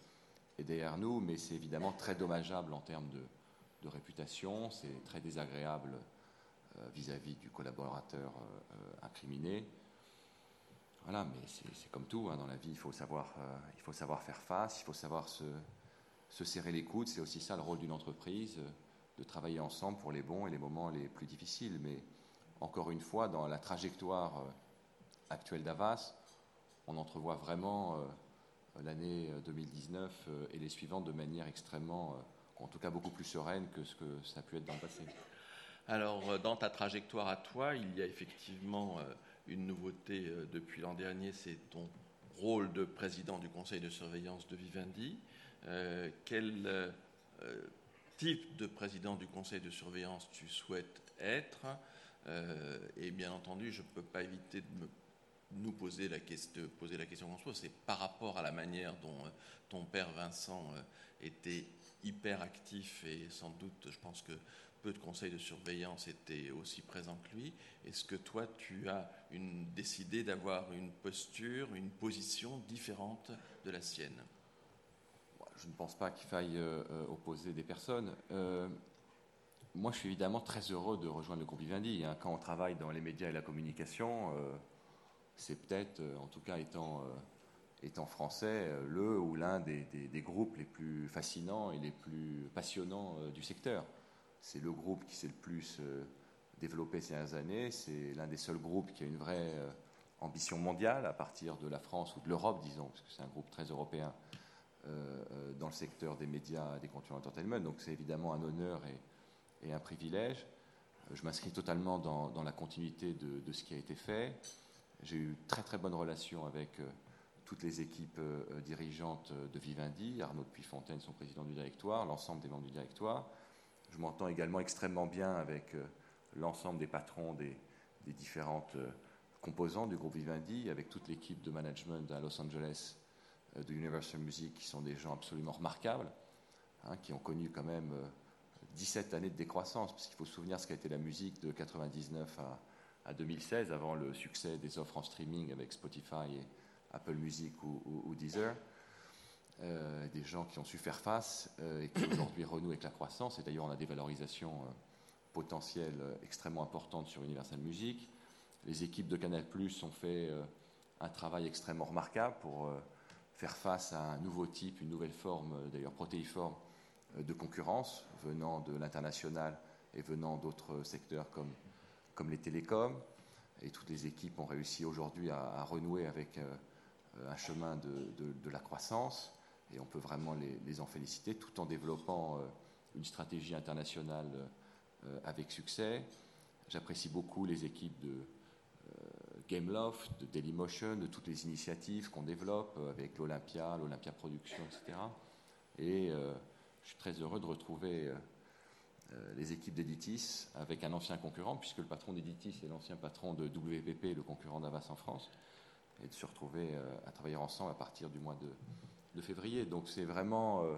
C: derrière nous, mais c'est évidemment très dommageable en termes de, réputation. C'est très désagréable euh, vis-à-vis du collaborateur euh, euh, incriminé. Voilà, mais c'est comme tout hein, dans la vie, il faut, savoir, il faut savoir faire face, il faut savoir se, se serrer les coudes. C'est aussi ça le rôle d'une entreprise, de travailler ensemble pour les bons et les moments les plus difficiles. Mais encore une fois, dans la trajectoire actuelle d'Avas, on entrevoit vraiment l'année 2019 et les suivantes de manière extrêmement, en tout cas beaucoup plus sereine que ce que ça a pu être dans le passé.
D: Alors, euh, dans ta trajectoire à toi, il y a effectivement euh, une nouveauté euh, depuis l'an dernier, c'est ton rôle de président du conseil de surveillance de Vivendi. quel type de président du conseil de surveillance tu souhaites être? Et bien entendu, je ne peux pas éviter de nous poser la, question, poser qu'on se pose, c'est par rapport à la manière dont ton père Vincent était hyper actif et sans doute, je pense que peu de conseils de surveillance étaient aussi présents que lui. Est-ce que toi, tu as décidé d'avoir une posture, une position différente de la sienne?
C: Je ne pense pas qu'il faille euh, euh, opposer des personnes. Euh, moi, je suis évidemment très heureux de rejoindre le groupe Vivendi. Hein. Quand on travaille dans les médias et la communication, c'est peut-être, en tout cas étant, étant français, le ou l'un des, des, groupes les plus fascinants et les plus passionnants du secteur. C'est le groupe qui s'est le plus euh, développé ces dernières années. C'est l'un des seuls groupes qui a une vraie euh, ambition mondiale à partir de la France ou de l'Europe, disons, parce que c'est un groupe très européen euh, dans le secteur des médias, des contenus entertainment. Donc c'est évidemment un honneur et, un privilège. Je m'inscris totalement dans, la continuité de, ce qui a été fait. J'ai eu très très bonne relation avec toutes les équipes dirigeantes de Vivendi, Arnaud Puyfontaine, son président du directoire, l'ensemble des membres du directoire. Je m'entends également extrêmement bien avec euh, l'ensemble des patrons des, différentes euh, composants du groupe Vivendi, avec toute l'équipe de management à Los Angeles euh, de Universal Music, qui sont des gens absolument remarquables, hein, qui ont connu quand même 17 années de décroissance, parce qu'il faut se souvenir ce qu'a été la musique de 99 à, 2016, avant le succès des offres en streaming avec Spotify et Apple Music ou Deezer. Euh, des gens qui ont su faire face euh, et qui aujourd'hui (coughs) renouent avec la croissance. Et d'ailleurs, on a des valorisations euh, potentielles extrêmement importantes sur Universal Music. Les équipes de Canal ont fait un travail extrêmement remarquable pour faire face à un nouveau type, une nouvelle forme, d'ailleurs protéiforme, de concurrence venant de l'international et venant d'autres secteurs comme, comme les télécoms. Et toutes les équipes ont réussi aujourd'hui à, renouer avec un chemin de, la croissance et on peut vraiment les, en féliciter, tout en développant euh, une stratégie internationale euh, avec succès. J'apprécie beaucoup les équipes de euh, Gameloft, de Dailymotion, de toutes les initiatives qu'on développe avec l'Olympia, l'Olympia Production, etc. Et je suis très heureux de retrouver les équipes d'Editis avec un ancien concurrent, puisque le patron d'Editis est l'ancien patron de WPP, le concurrent d'Avas en France, et de se retrouver à travailler ensemble à partir du mois de, de février. Donc c'est vraiment, euh,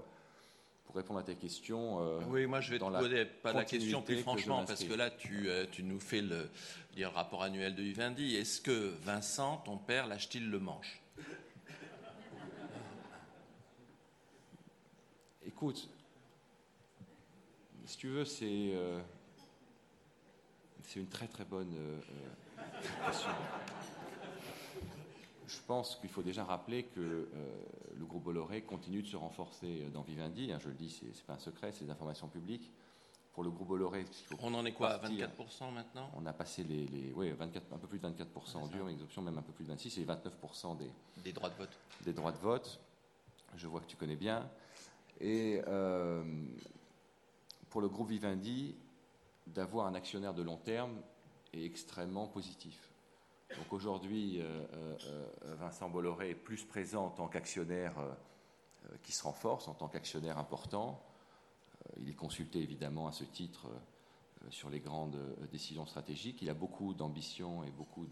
C: pour répondre à tes questions.
D: Euh, oui, moi je vais te poser pas la question plus franchement, parce que là tu, euh, tu nous fais le, le, rapport annuel de Vivendi. Est-ce que Vincent, ton père, lâche-t-il le manche?
C: Écoute, si tu veux, c'est c'est une très très bonne question. Je pense qu'il faut déjà rappeler que euh, le groupe Bolloré continue de se renforcer dans Vivendi. Hein, je le dis, ce n'est pas un secret, c'est des informations publiques. Pour le groupe Bolloré,
D: on en est quoi, à 24% maintenant?
C: On a passé les, les oui, 24, un peu plus de 24% en dur, les options même un peu plus de 26, et 29% des,
D: des droits de vote.
C: Des droits de vote. Je vois que tu connais bien. Et euh, pour le groupe Vivendi, d'avoir un actionnaire de long terme est extrêmement positif. Donc aujourd'hui, euh, euh, Vincent Bolloré est plus présent en tant qu'actionnaire qui se renforce, en tant qu'actionnaire important. il est consulté évidemment à ce titre sur les grandes décisions stratégiques. Il a beaucoup d'ambition et beaucoup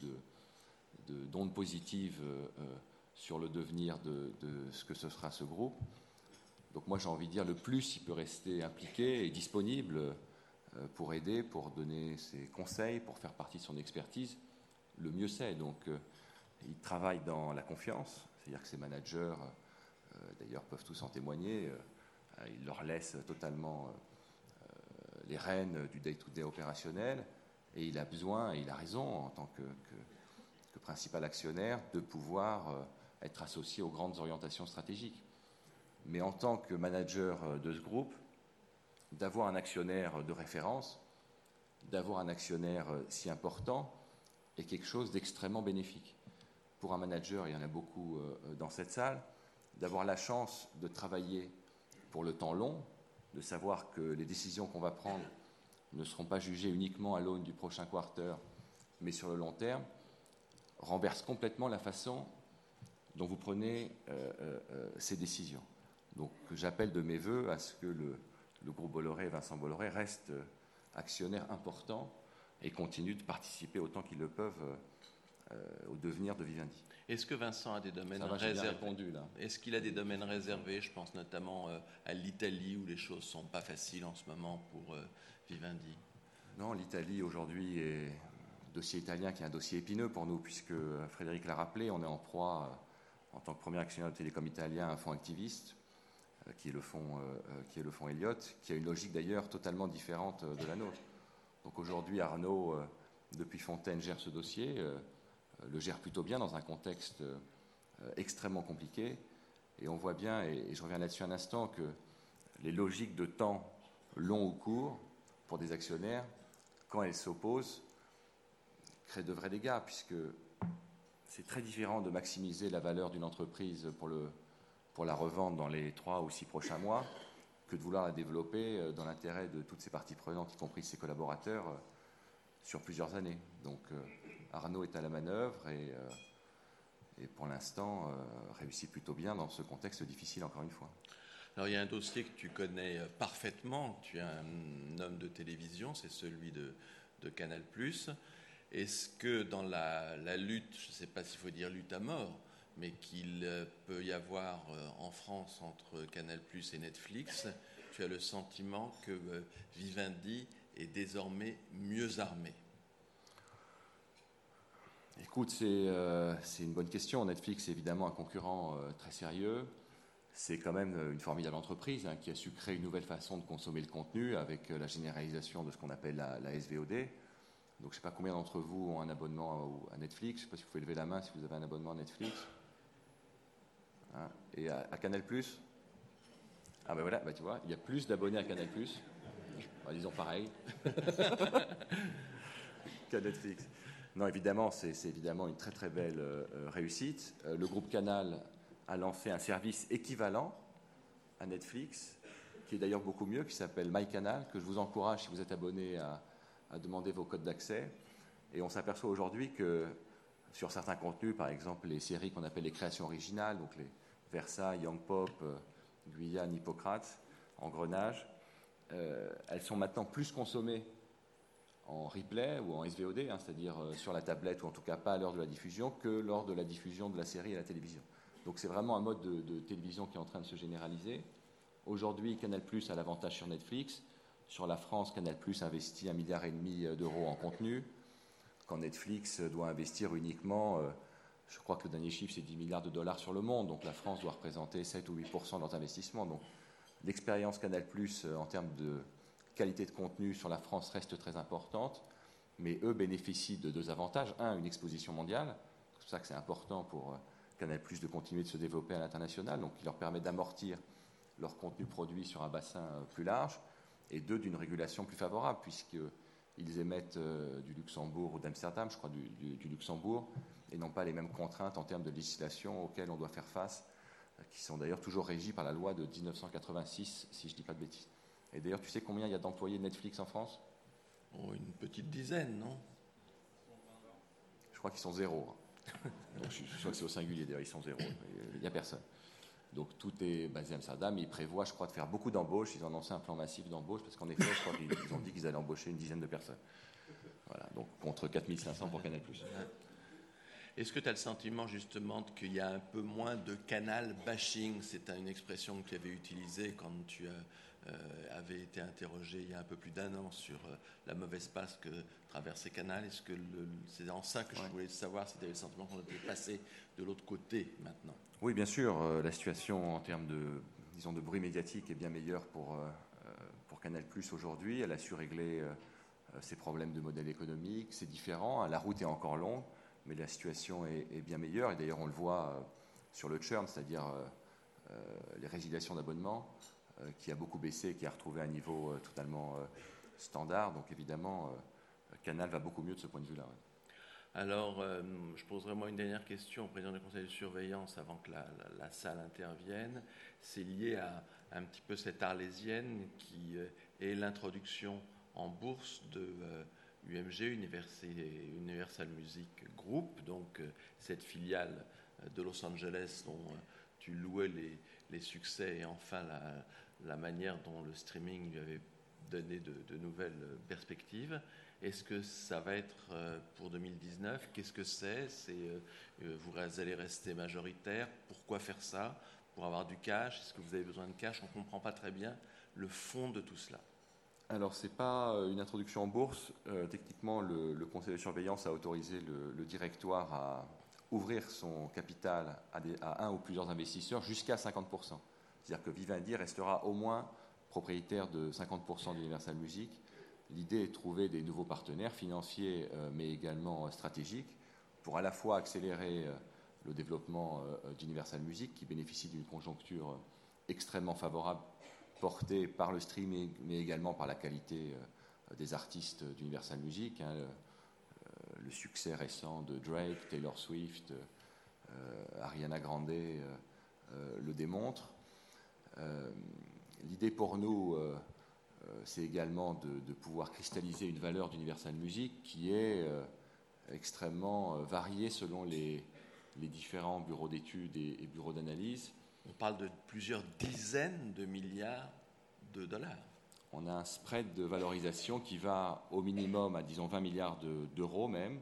C: d'ondes de, positives sur le devenir de, ce que ce sera ce groupe. Donc moi j'ai envie de dire le plus il peut rester impliqué et disponible euh, pour aider, pour donner ses conseils, pour faire partie de son expertise, le mieux c'est. Donc euh, il travaille dans la confiance, c'est-à-dire que ses managers, euh, d'ailleurs, peuvent tous en témoigner, il leur laisse totalement les rênes du day-to-day opérationnel et il a besoin, et il a raison en tant que, que principal actionnaire, de pouvoir être associé aux grandes orientations stratégiques. Mais en tant que manager de ce groupe, d'avoir un actionnaire de référence, d'avoir un actionnaire si important, est quelque chose d'extrêmement bénéfique. Pour un manager, il y en a beaucoup euh, dans cette salle, d'avoir la chance de travailler pour le temps long, de savoir que les décisions qu'on va prendre ne seront pas jugées uniquement à l'aune du prochain quarter, mais sur le long terme, renverse complètement la façon dont vous prenez euh, euh, ces décisions. Donc j'appelle de mes voeux à ce que le, groupe Bolloré, Vincent Bolloré, reste euh, actionnaire important et continue de participer autant qu'ils le peuvent au devenir de Vivendi.
D: Est-ce que Vincent a des domaines réservés Est-ce qu'il a des domaines réservés Je pense notamment à l'Italie où les choses ne sont pas faciles en ce moment pour Vivendi?
C: Non, l'Italie aujourd'hui est un dossier italien qui est un dossier épineux pour nous puisque Frédéric l'a rappelé, on est en proie en tant que premier actionnaire de télécom italien, un fonds activiste, euh, qui est le fonds, euh, euh, qui est le fonds Elliott, qui a une logique d'ailleurs totalement différente de la nôtre. Donc aujourd'hui, Arnaud, depuis Fontaine, gère ce dossier, le gère plutôt bien dans un contexte extrêmement compliqué. Et on voit bien, et je reviens là-dessus un instant, que les logiques de temps long ou court pour des actionnaires, quand elles s'opposent, créent de vrais dégâts, puisque c'est très différent de maximiser la valeur d'une entreprise pour, le, pour la revendre dans les trois ou six prochains mois que de vouloir la développer euh, dans l'intérêt de toutes ses parties prenantes, y compris ses collaborateurs, euh, sur plusieurs années. Donc euh, Arnaud est à la manœuvre et, et pour l'instant réussit plutôt bien dans ce contexte difficile, encore une fois.
D: Alors il y a un dossier que tu connais parfaitement, tu es un homme de télévision, c'est celui de, de Canal ⁇ est-ce que dans la, lutte, je ne sais pas s'il faut dire lutte à mort, mais qu'il euh, peut y avoir euh, en France entre Canal et Netflix, tu as le sentiment que euh, Vivendi est désormais mieux armé
C: Écoute, c'est une bonne question. Netflix est évidemment un concurrent très sérieux. C'est quand même une formidable entreprise hein, qui a su créer une nouvelle façon de consommer le contenu avec la généralisation de ce qu'on appelle la SVOD. Donc je ne sais pas combien d'entre vous ont un abonnement à, Netflix. Je ne sais pas si vous pouvez lever la main si vous avez un abonnement à Netflix. Hein, et à, Canal Plus Ah ben voilà, bah tu vois, il y a plus d'abonnés à Canal Plus. Bah, disons pareil. (laughs) qu'à Netflix. Non, évidemment, c'est évidemment une très très belle euh, réussite. Euh, le groupe Canal a lancé un service équivalent à Netflix, qui est d'ailleurs beaucoup mieux, qui s'appelle MyCanal, que je vous encourage si vous êtes abonné à, à demander vos codes d'accès. Et on s'aperçoit aujourd'hui que sur certains contenus, par exemple les séries qu'on appelle les créations originales, donc les Versailles, Young Pop, euh, Guyane, Hippocrate, Engrenage, euh, elles sont maintenant plus consommées en replay ou en SVOD, hein, c'est-à-dire euh, sur la tablette ou en tout cas pas à l'heure de la diffusion, que lors de la diffusion de la série à la télévision. Donc c'est vraiment un mode de, télévision qui est en train de se généraliser. Aujourd'hui, Canal Plus a l'avantage sur Netflix. Sur la France, Canal Plus investit un milliard et demi d'euros en contenu, quand Netflix doit investir uniquement, je crois que le dernier chiffre c'est 10 milliards de dollars sur le monde, donc la France doit représenter 7 ou 8% de leurs investissements. Donc l'expérience Canal Plus en termes de qualité de contenu sur la France reste très importante, mais eux bénéficient de deux avantages. Un, une exposition mondiale, c'est pour ça que c'est important pour Canal Plus de continuer de se développer à l'international, donc qui leur permet d'amortir leur contenu produit sur un bassin plus large, et deux, d'une régulation plus favorable, puisqu'ils émettent du Luxembourg ou d'Amsterdam, je crois du, Luxembourg, et n'ont pas les mêmes contraintes en termes de législation auxquelles on doit faire face, qui sont d'ailleurs toujours régies par la loi de 1986, si je ne dis pas de bêtises. Et d'ailleurs, tu sais combien il y a d'employés Netflix en France?
D: Oh, Une petite dizaine, non?
C: Je crois qu'ils sont zéro. (laughs) Donc, je, crois que c'est au singulier, d'ailleurs, ils sont zéro. Il n'y a personne. Donc tout est basé à Amsterdam. Ils prévoient, je crois, de faire beaucoup d'embauches. Ils ont lancé un plan massif d'embauche parce qu'en effet, je crois qu'ils ont dit qu'ils allaient embaucher une dizaine de personnes. Voilà, donc contre 4500 pour Canal+.
D: Est-ce que tu as le sentiment justement qu'il y a un peu moins de canal bashing? C'est une expression que tu avais utilisée quand tu euh, avait été interrogé il y a un peu plus d'un an sur euh, la mauvaise passe que traversait Canal. Est-ce que c'est en ça que je voulais savoir si tu avais le sentiment qu'on était passé de l'autre côté maintenant?
C: Oui, bien sûr. Euh, la situation en termes de, disons, de bruit médiatique est bien meilleure pour, pour Canal Plus aujourd'hui. Elle a su régler ses problèmes de modèle économique. C'est différent. La route est encore longue, mais la situation est, bien meilleure. Et d'ailleurs, on le voit sur le churn, c'est-à-dire les résiliations d'abonnements. Euh, qui a beaucoup baissé, qui a retrouvé un niveau euh, totalement euh, standard. Donc évidemment, Canal va beaucoup mieux de ce point de vue-là.
D: Alors, je poserai moi une dernière question au président du conseil de surveillance avant que la, salle intervienne. C'est lié à un petit peu cette arlésienne qui est l'introduction en bourse de UMG, Universal Music Group, donc cette filiale de Los Angeles dont tu louais les, succès et enfin la, manière dont le streaming lui avait donné de, nouvelles perspectives. Est-ce que ça va être euh, pour 2019 Qu'est-ce que c'est? C'est euh, euh, vous allez rester majoritaire. Pourquoi faire ça? Pour avoir du cash? Est-ce que vous avez besoin de cash? On ne comprend pas très bien le fond de tout cela.
C: Alors, ce n'est pas une introduction en bourse. techniquement, le, conseil de surveillance a autorisé le, directoire à ouvrir son capital à, un ou plusieurs investisseurs jusqu'à 50%. C'est-à-dire que Vivendi restera au moins propriétaire de 50% d'Universal Music. L'idée est de trouver des nouveaux partenaires financiers, euh, mais également euh, stratégiques, pour à la fois accélérer euh, le développement d'Universal Music, qui bénéficie d'une conjoncture extrêmement favorable, portée par le streaming, mais également par la qualité des artistes d'Universal Music. Hein, le, succès récent de Drake, Taylor Swift, Ariana Grande le démontre. Euh, l'idée pour nous, euh, euh, c'est également de, pouvoir cristalliser une valeur d'Universal Music qui est extrêmement variée selon les, différents bureaux d'études et, bureaux d'analyse.
D: On parle de plusieurs dizaines de milliards de dollars.
C: On a un spread de valorisation qui va au minimum à, disons, 20 milliards d'euros même,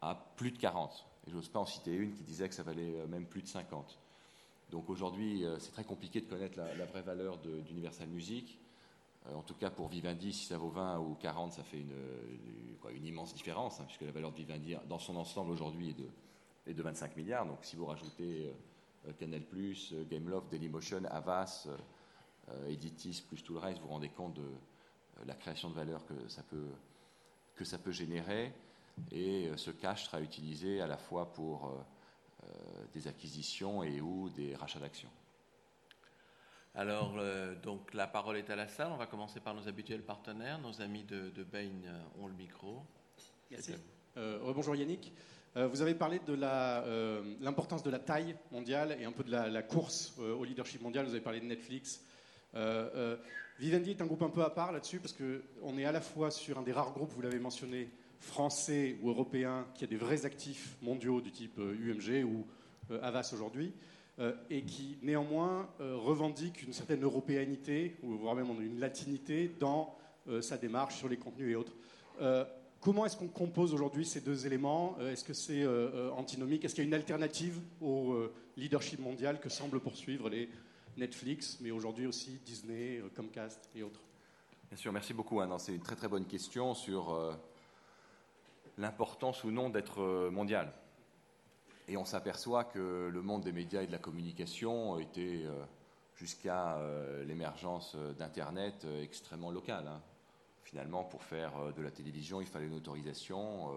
C: à plus de 40. Et j'ose pas en citer une qui disait que ça valait même plus de 50. Donc aujourd'hui, euh, c'est très compliqué de connaître la, vraie valeur d'Universal Music. Euh, en tout cas, pour Vivendi, si ça vaut 20 ou 40, ça fait une, immense différence, hein, puisque la valeur de Vivendi, dans son ensemble aujourd'hui, est de, 25 milliards. Donc si vous rajoutez euh, Canal+, Gameloft, Dailymotion, Avas, Editis, plus tout le reste, vous vous rendez compte de la création de valeur que ça peut, que ça peut générer. Et ce cash sera utilisé à la fois pour euh, des acquisitions et ou des rachats d'actions.
D: Alors, euh, donc la parole est à la salle. On va commencer par nos habituels partenaires. Nos amis de, de Bain euh, ont le micro.
E: Merci. bonjour Yannick. Vous avez parlé de l'importance de la taille mondiale et un peu de la, course au leadership mondial. Vous avez parlé de Netflix. Vivendi est un groupe un peu à part là-dessus parce qu'on est à la fois sur un des rares groupes, vous l'avez mentionné, français ou européen qui a des vrais actifs mondiaux du type UMG euh, ou euh, Avas aujourd'hui, euh, et qui néanmoins revendique une certaine européanité, ou voire même une latinité, dans sa démarche sur les contenus et autres. Comment est-ce qu'on compose aujourd'hui ces deux éléments Est-ce que c'est antinomique Est-ce qu'il y a une alternative au leadership mondial que semblent poursuivre les Netflix, mais aujourd'hui aussi Disney, Comcast et autres?
C: Bien sûr, merci beaucoup. C'est une très très bonne question sur l'importance ou non d'être euh, mondial. Et on s'aperçoit que le monde des médias et de la communication était, euh, jusqu'à euh, l'émergence d'Internet, extrêmement local. Hein. Finalement, pour faire de la télévision, il fallait une autorisation.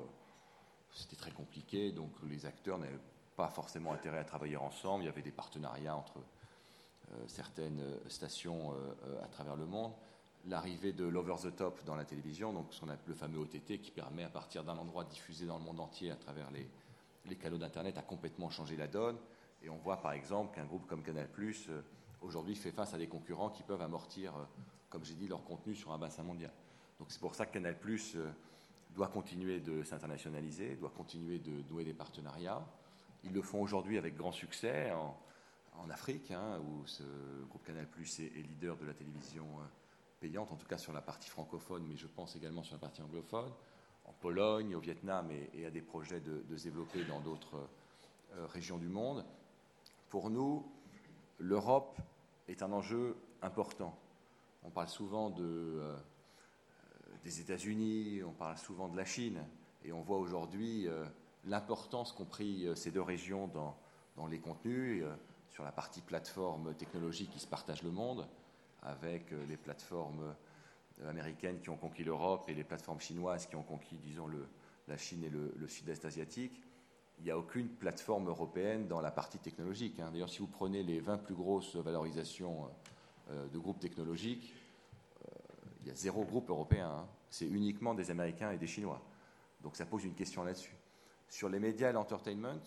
C: C'était très compliqué, donc les acteurs n'avaient pas forcément intérêt à travailler ensemble. Il y avait des partenariats entre certaines stations à travers le monde. L'arrivée de l'over the top dans la télévision, donc ce qu'on appelle le fameux OTT, qui permet à partir d'un endroit de diffuser dans le monde entier à travers les, les canaux d'Internet, a complètement changé la donne. Et on voit par exemple qu'un groupe comme Canal aujourd'hui fait face à des concurrents qui peuvent amortir, comme j'ai dit, leur contenu sur un bassin mondial. Donc c'est pour ça que Canal doit continuer de s'internationaliser, doit continuer de nouer des partenariats. Ils le font aujourd'hui avec grand succès en, Afrique, hein, où ce groupe Canal Plus est, leader de la télévision euh, payante, en tout cas sur la partie francophone, mais je pense également sur la partie anglophone, en Pologne, au Vietnam et, à des projets de, se développer dans d'autres euh, régions du monde. Pour nous, l'Europe est un enjeu important. On parle souvent de euh, des États-Unis, on parle souvent de la Chine, et on voit aujourd'hui euh, l'importance qu'ont pris euh, ces deux régions dans, les contenus, euh, sur la partie plateforme technologique qui se partage le monde, avec les plateformes américaines qui ont conquis l'Europe et les plateformes chinoises qui ont conquis, disons, la Chine et le, sud-est asiatique. Il n'y a aucune plateforme européenne dans la partie technologique. Hein. D'ailleurs, si vous prenez les 20 plus grosses valorisations de groupes technologiques, il y a zéro groupe européen. Hein c'est uniquement des Américains et des Chinois. Donc ça pose une question là-dessus. Sur les médias et l'entertainment,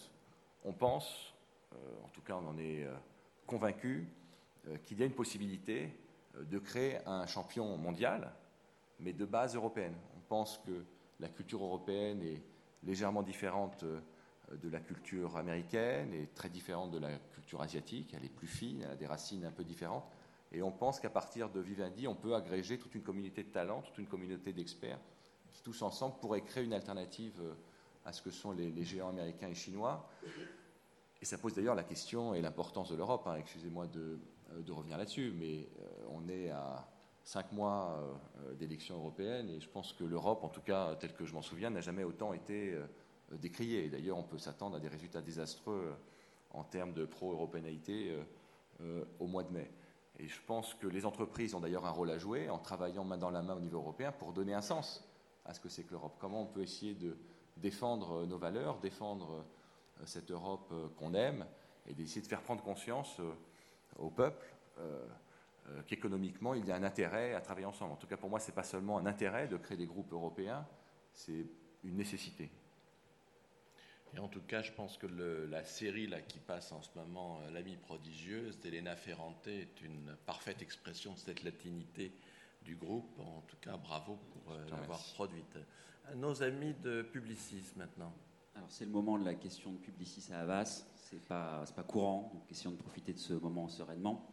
C: on pense, euh, en tout cas on en est euh, convaincu, euh, qu'il y a une possibilité de créer un champion mondial, mais de base européenne. On pense que la culture européenne est légèrement différente de la culture américaine et très différente de la culture asiatique. Elle est plus fine, elle a des racines un peu différentes. Et on pense qu'à partir de Vivendi, on peut agréger toute une communauté de talents, toute une communauté d'experts qui, tous ensemble, pourraient créer une alternative euh, à ce que sont les, géants américains et chinois. Et ça pose d'ailleurs la question et l'importance de l'Europe. Hein. Excusez-moi de, euh, de, revenir là-dessus, mais euh, on est à cinq mois d'élections européennes et je pense que l'Europe, en tout cas tel que je m'en souviens, n'a jamais autant été décriée. D'ailleurs, on peut s'attendre à des résultats désastreux en termes de pro-européennalité au mois de mai. Et je pense que les entreprises ont d'ailleurs un rôle à jouer en travaillant main dans la main au niveau européen pour donner un sens à ce que c'est que l'Europe. Comment on peut essayer de défendre nos valeurs, défendre euh, cette Europe euh, qu'on aime et d'essayer de faire prendre conscience euh, au peuple qu'économiquement, il y a un intérêt à travailler ensemble. En tout cas, pour moi, ce n'est pas seulement un intérêt de créer des groupes européens, c'est une nécessité.
D: Et en tout cas, je pense que la série là, qui passe en ce moment, euh, L'amie prodigieuse d'Elena Ferrante, est une parfaite expression de cette latinité du groupe. En tout cas, bravo pour euh, l'avoir produite. Nos amis de Publicis maintenant.
F: Alors, c'est le moment de la question de Publicis à Havas. C'est pas, pas courant, donc question de profiter de ce moment sereinement.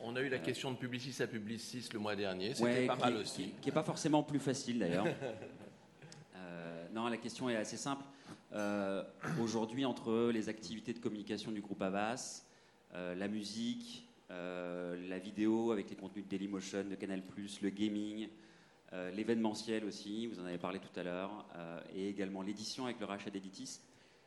D: On a eu la euh, question de Publicis à Publicis le mois dernier, c'était pas mal aussi.
F: Qui n'est pas forcément plus facile d'ailleurs. (laughs) non, la question est assez simple. Euh, aujourd'hui, entre les activités de communication du groupe Avas, euh, la musique, euh, la vidéo avec les contenus de Dailymotion, de Canal+, le gaming, l'événementiel aussi, vous en avez parlé tout à l'heure, et également l'édition avec le rachat d'Editis.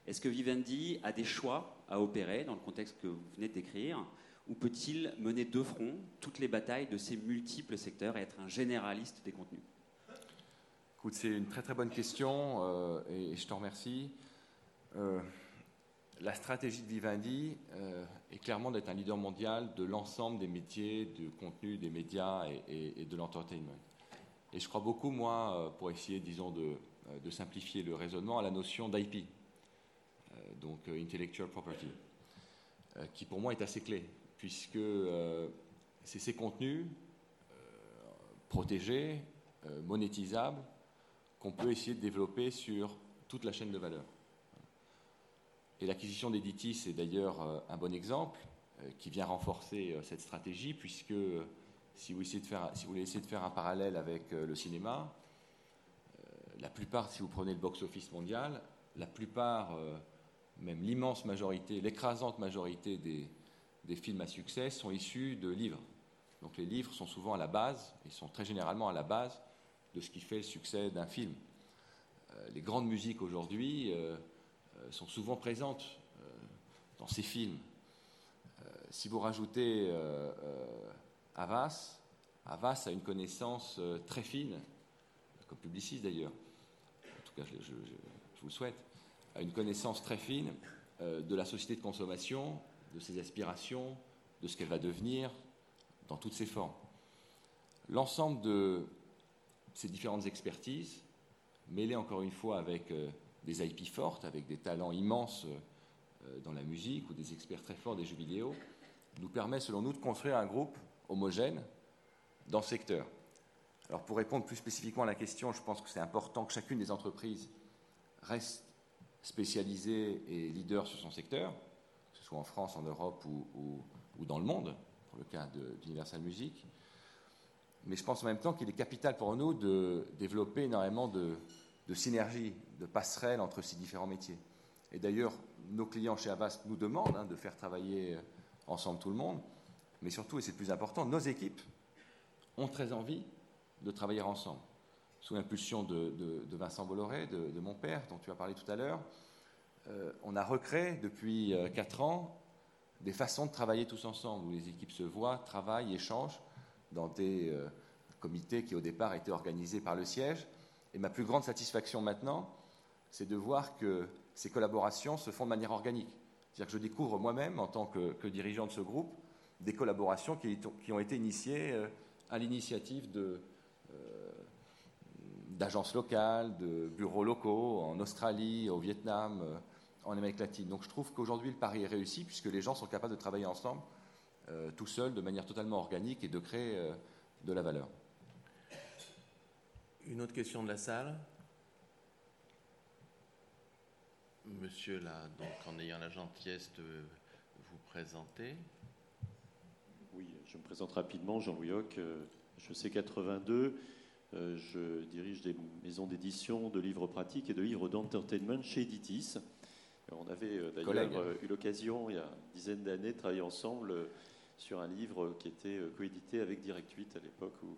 F: Est-ce que Vivendi a des choix à opérer dans le contexte que vous venez décrire ou peut-il mener de front toutes les batailles de ces multiples secteurs et être un généraliste des contenus?
C: C'est une très très bonne question euh, et, je te remercie. Euh, la stratégie de Vivendi euh, est clairement d'être un leader mondial de l'ensemble des métiers, du contenu, des médias et, de l'entertainment. Et je crois beaucoup, moi, pour essayer, disons, de, de simplifier le raisonnement, à la notion d'IP, donc Intellectual Property, qui pour moi est assez clé, puisque c'est ces contenus protégés, monétisables, qu'on peut essayer de développer sur toute la chaîne de valeur. Et l'acquisition d'Editis est d'ailleurs euh, un bon exemple euh, qui vient renforcer euh, cette stratégie, puisque si vous, essayez de faire, si vous voulez essayer de faire un parallèle avec le cinéma, la plupart, si vous prenez le box-office mondial, la plupart, même l'immense majorité, l'écrasante majorité des, des films à succès sont issus de livres. Donc les livres sont souvent à la base, ils sont très généralement à la base de ce qui fait le succès d'un film. Euh, les grandes musiques aujourd'hui euh, euh, sont souvent présentes dans ces films. si vous rajoutez Havas, Havas a une connaissance très fine, comme publiciste d'ailleurs, en tout cas je, vous le souhaite, a une connaissance très fine de la société de consommation, de ses aspirations, de ce qu'elle va devenir dans toutes ses formes. L'ensemble de ces différentes expertises, mêlées encore une fois avec euh, des IP fortes, avec des talents immenses euh, dans la musique ou des experts très forts des jeux vidéo, nous permet, selon nous, de construire un groupe homogène dans le secteur. Alors, pour répondre plus spécifiquement à la question, je pense que c'est important que chacune des entreprises reste spécialisée et leader sur son secteur, que ce soit en France, en Europe ou, dans le monde, pour le cas d'Universal Music. Mais je pense en même temps qu'il est capital pour nous de développer énormément de, de synergie, de passerelles entre ces différents métiers. Et d'ailleurs, nos clients chez Avast nous demandent hein, de faire travailler ensemble tout le monde, mais surtout, et c'est le plus important, nos équipes ont très envie de travailler ensemble. Sous l'impulsion de, Vincent Bolloré, de, mon père, dont tu as parlé tout à l'heure, euh, on a recréé depuis euh, quatre ans des façons de travailler tous ensemble, où les équipes se voient, travaillent, échangent dans des euh, comités qui au départ étaient organisés par le siège. Et ma plus grande satisfaction maintenant, c'est de voir que ces collaborations se font de manière organique. C'est-à-dire que je découvre moi-même, en tant que, dirigeant de ce groupe, des collaborations qui, ont été initiées euh, à l'initiative euh, d'agences locales, de bureaux locaux en Australie, au Vietnam, en Amérique latine. Donc je trouve qu'aujourd'hui le pari est réussi puisque les gens sont capables de travailler ensemble, tout seuls, de manière totalement organique et de créer de la valeur.
D: Une autre question de la salle? Monsieur, là, donc en ayant la gentillesse de vous présenter.
G: Oui, je me présente rapidement, Jean-Louis Hoc, euh, je sais 82, euh, je dirige des maisons d'édition de livres pratiques et de livres d'entertainment chez Editis. On avait euh, d'ailleurs eu l'occasion, il y a une dizaine d'années, de travailler ensemble sur un livre qui était coédité avec Direct 8 à l'époque où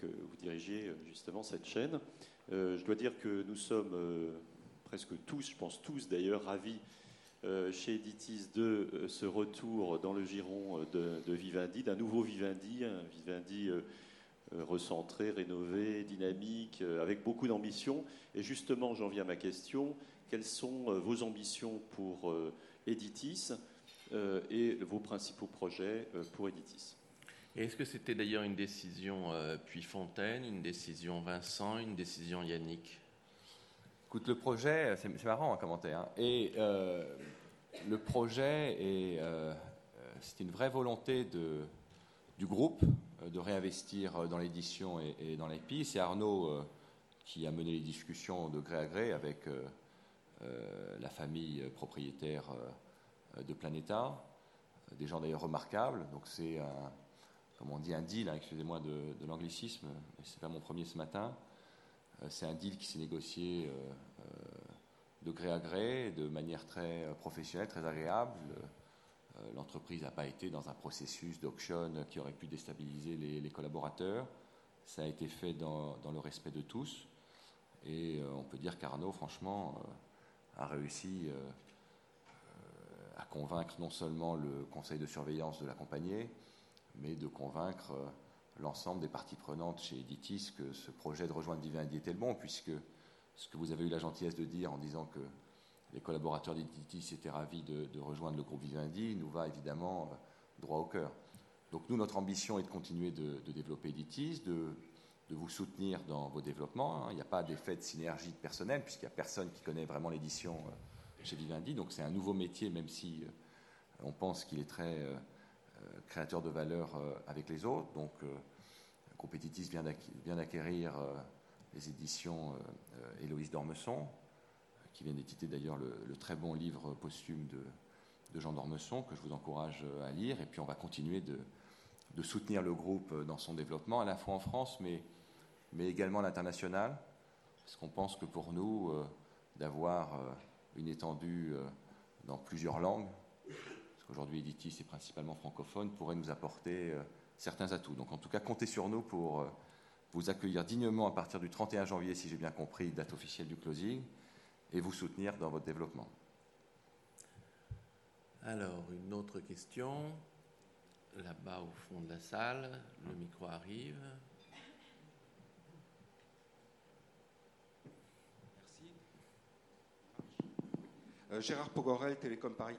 G: que vous dirigiez justement cette chaîne. Je dois dire que nous sommes presque tous, je pense tous d'ailleurs, ravis euh, chez Editis de euh, ce retour dans le giron euh, de, Vivendi, d'un nouveau Vivendi, un Vivendi recentré, rénové, dynamique, avec beaucoup d'ambition. Et justement, j'en viens à ma question. Quelles sont vos ambitions pour Editis? Et vos principaux projets pour Editis
D: Est-ce que c'était d'ailleurs une décision puis Fontaine, une décision Vincent, une décision Yannick?
C: Écoute, le projet, c'est marrant à commenter, hein. et euh, le projet, est, euh, c'est une vraie volonté de, du groupe euh, de réinvestir dans l'édition et, dans l'IP. C'est Arnaud qui a mené les discussions de gré à gré avec la famille propriétaire de Planeta, des gens d'ailleurs remarquables. Donc c'est, comme on dit, un deal, hein, excusez-moi de, l'anglicisme, c'est pas mon premier ce matin. Euh, c'est un deal qui s'est négocié euh, euh, de gré à gré, de manière très professionnelle, très agréable. L'entreprise n'a pas été dans un processus d'auction qui aurait pu déstabiliser les, collaborateurs. Ça a été fait dans, le respect de tous. Et on peut dire qu'Arnaud, franchement, a réussi à convaincre non seulement le conseil de surveillance de l'accompagner, mais de convaincre l'ensemble des parties prenantes chez Editis que ce projet de rejoindre Vivendi était le bon, puisque ce que vous avez eu la gentillesse de dire en disant que les collaborateurs d'Editis étaient ravis de, rejoindre le groupe Vivendi nous va évidemment euh, droit au cœur. Donc nous, notre ambition est de continuer de, développer Editis, de, vous soutenir dans vos développements. Hein. Il n'y a pas d'effet de synergie de personnel, puisqu'il n'y a personne qui connaît vraiment l'édition euh, chez Vivendi. Donc c'est un nouveau métier, même si euh, on pense qu'il est très euh, créateur de valeur euh, avec les autres. Donc, euh, Compétitis vient d'acquérir les éditions Héloïse d'Ormesson, qui vient d'éditer d'ailleurs le, très bon livre posthume de, Jean d'Ormesson, que je vous encourage à lire. Et puis on va continuer de, soutenir le groupe dans son développement, à la fois en France, mais, mais également à l'international. Parce qu'on pense que pour nous, d'avoir une étendue dans plusieurs langues, Aujourd'hui, Editis est principalement francophone, pourrait nous apporter euh, certains atouts. Donc en tout cas, comptez sur nous pour euh, vous accueillir dignement à partir du 31 janvier, si j'ai bien compris, date officielle du closing, et vous soutenir dans votre développement.
D: Alors, une autre question. Là-bas au fond de la salle, le micro arrive.
H: Gérard Pogorel, Télécom Paris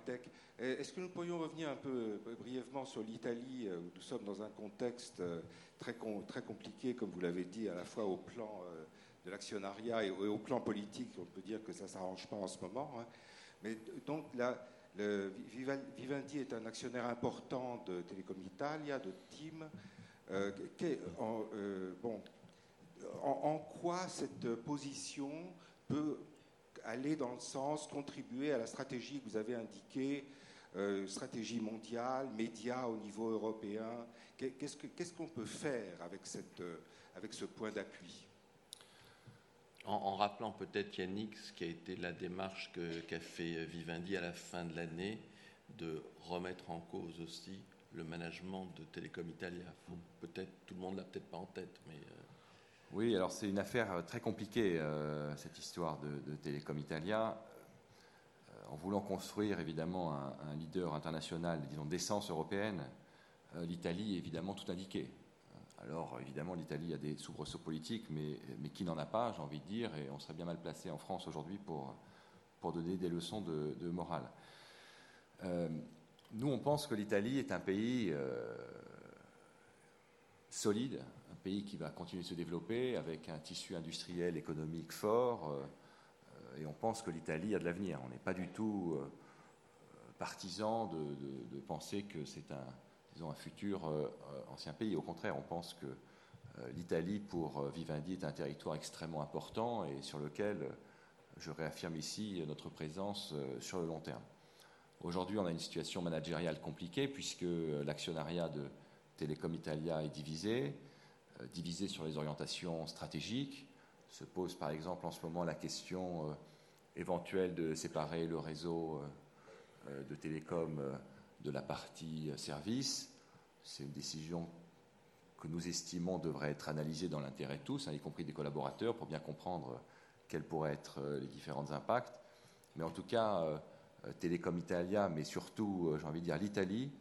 H: Est-ce que nous pourrions revenir un peu brièvement sur l'Italie, où nous sommes dans un contexte très, très compliqué, comme vous l'avez dit, à la fois au plan de l'actionnariat et au plan politique. On peut dire que ça ne s'arrange pas en ce moment. Hein. Mais donc là, Vivendi est un actionnaire important de Telecom Italia, de. Euh, euh, bon, en, quoi cette position peut aller dans le sens, contribuer à la stratégie que vous avez indiquée, euh, stratégie mondiale, médias au niveau européen Qu'est-ce qu'on peut faire avec, avec ce point d'appui?
D: En, rappelant peut-être Yannick ce qui a été la démarche qu'a fait Vivendi à la fin de l'année de remettre en cause aussi le management de Telecom Italia. Peut-être tout le monde l'a peut-être pas en tête, mais euh,
C: oui, alors c'est une affaire euh, très compliquée euh, cette histoire de, Telecom Italia. en voulant construire évidemment un, leader international, disons d'essence européenne, l'Italie est évidemment tout indiqué. Alors évidemment, l'Italie a des soubresauts politiques, mais, qui n'en a pas, j'ai envie de dire, et on serait bien mal placé en France aujourd'hui pour, donner des leçons de, morale. Euh, nous, on pense que l'Italie est un pays euh, solide, qui va continuer de se développer avec un tissu industriel, économique fort, euh, et on pense que l'Italie a de l'avenir. On n'est pas du tout partisan de, de penser que c'est un un futur euh, euh, ancien pays. Au contraire, on pense que euh, l'Italie, pour Vivendi, est un territoire extrêmement important et sur lequel je réaffirme ici notre présence sur le long terme. Aujourd'hui, on a une situation managériale compliquée puisque l'actionnariat de Telecom Italia est divisé, divisé sur les orientations stratégiques. Se pose par exemple en ce moment la question éventuelle de séparer le réseau de télécom de la partie service. C'est une décision que nous estimons devrait être analysée dans l'intérêt de tous, hein, y compris des collaborateurs, pour bien comprendre quels pourraient être euh, les différents impacts. Mais en tout cas, euh, Télécom Italia, mais surtout, euh, j'ai envie de dire, l'Italie,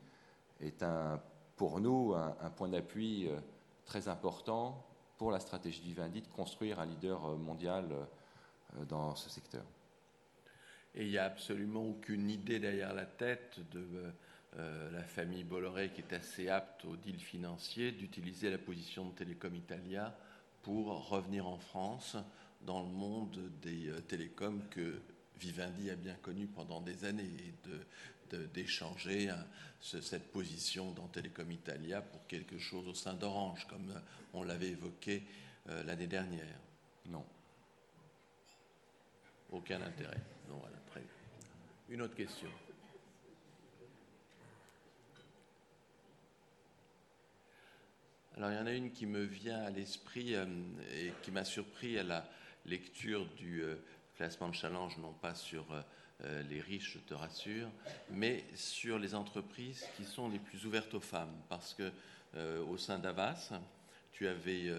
C: est un, pour nous un, point d'appui très important pour la stratégie Vivendi de construire un leader mondial dans ce secteur.
D: Et il n'y a absolument aucune idée derrière la tête de euh, la famille Bolloré, qui est assez apte au deal financier, d'utiliser la position de Télécom Italia pour revenir en France dans le monde des euh, télécoms que Vivendi a bien connu pendant des années et d'échanger cette position dans Télécom Italia pour quelque chose au sein d'Orange, comme on l'avait évoqué euh, l'année dernière.
C: Non.
D: Aucun intérêt. Non, voilà, très Une autre question. Alors il y en a une qui me vient à l'esprit euh, et qui m'a surpris à la lecture du euh, classement de challenge, non pas sur euh, les riches, je te rassure, mais sur les entreprises qui sont les plus ouvertes aux femmes. Parce que au sein d'Avas, tu avais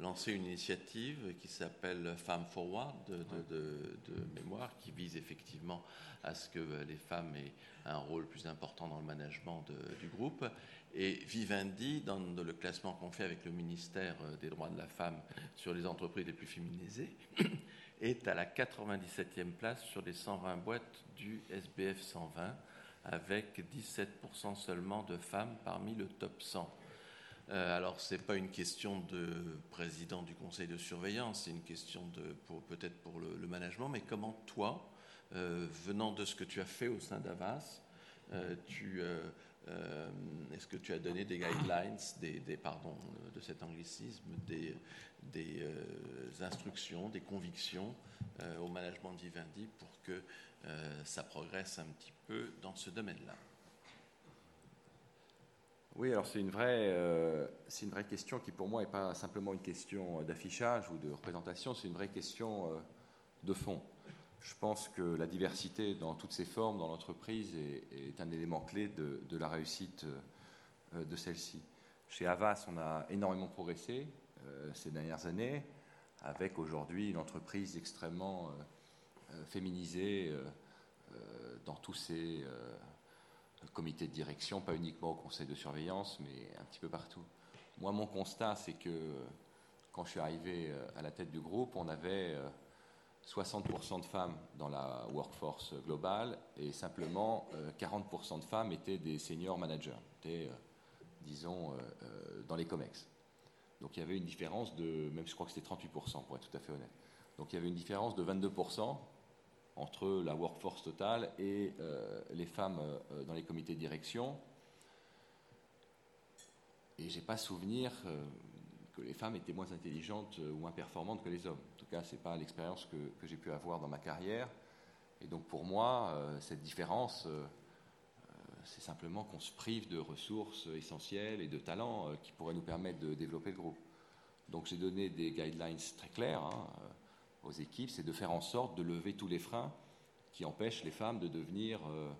D: lancé une initiative qui s'appelle Femmes Forward de, de, mémoire, qui vise effectivement à ce que les femmes aient un rôle plus important dans le management du groupe. Et Vivendi, dans le classement qu'on fait avec le ministère euh, des droits de la femme sur les entreprises les plus féminisées, est à la 97e place sur les 120 boîtes du SBF 120, avec 17% seulement de femmes parmi le top 100. Euh, alors, ce n'est pas une question de président du conseil de surveillance, c'est une question peut-être pour le, management, mais comment toi, euh, venant de ce que tu as fait au sein d'Avas, tu euh, est-ce que tu as donné des guidelines, des, pardon, de cet anglicisme, des, euh, instructions, des convictions euh, au management de Vivendi pour que ça progresse un petit peu dans ce domaine-là?
C: Oui, alors c'est une, vraie, une vraie question qui pour moi n'est pas simplement une question d'affichage ou de représentation, c'est une vraie question de fond. Je pense que la diversité dans toutes ses formes dans l'entreprise est, un élément clé de, la réussite euh, de celle-ci. Chez Avas, on a énormément progressé euh, ces dernières années, avec aujourd'hui une entreprise extrêmement euh, féminisée dans tous ses comités de direction, pas uniquement au conseil de surveillance, mais un petit peu partout. Moi, mon constat, c'est que quand je suis arrivé à la tête du groupe, on avait 60% de femmes dans la workforce globale et simplement 40% de femmes étaient des senior managers, étaient, disons, dans les COMEX. Donc il y avait une différence de, même je crois que c'était 38% pour être tout à fait honnête. Donc il y avait une différence de 22% entre la workforce totale et euh, les femmes euh, dans les comités de direction. Et j'ai pas souvenir euh, que les femmes étaient moins intelligentes ou moins performantes que les hommes. En tout cas, ce n'est pas l'expérience que, j'ai pu avoir dans ma carrière. Et donc pour moi, cette différence, c'est simplement qu'on se prive de ressources essentielles et de talents qui pourraient nous permettre de développer le groupe. Donc j'ai donné des guidelines très clairs. Hein, aux équipes, c'est de faire en sorte de lever tous les freins qui empêchent les femmes de devenir euh,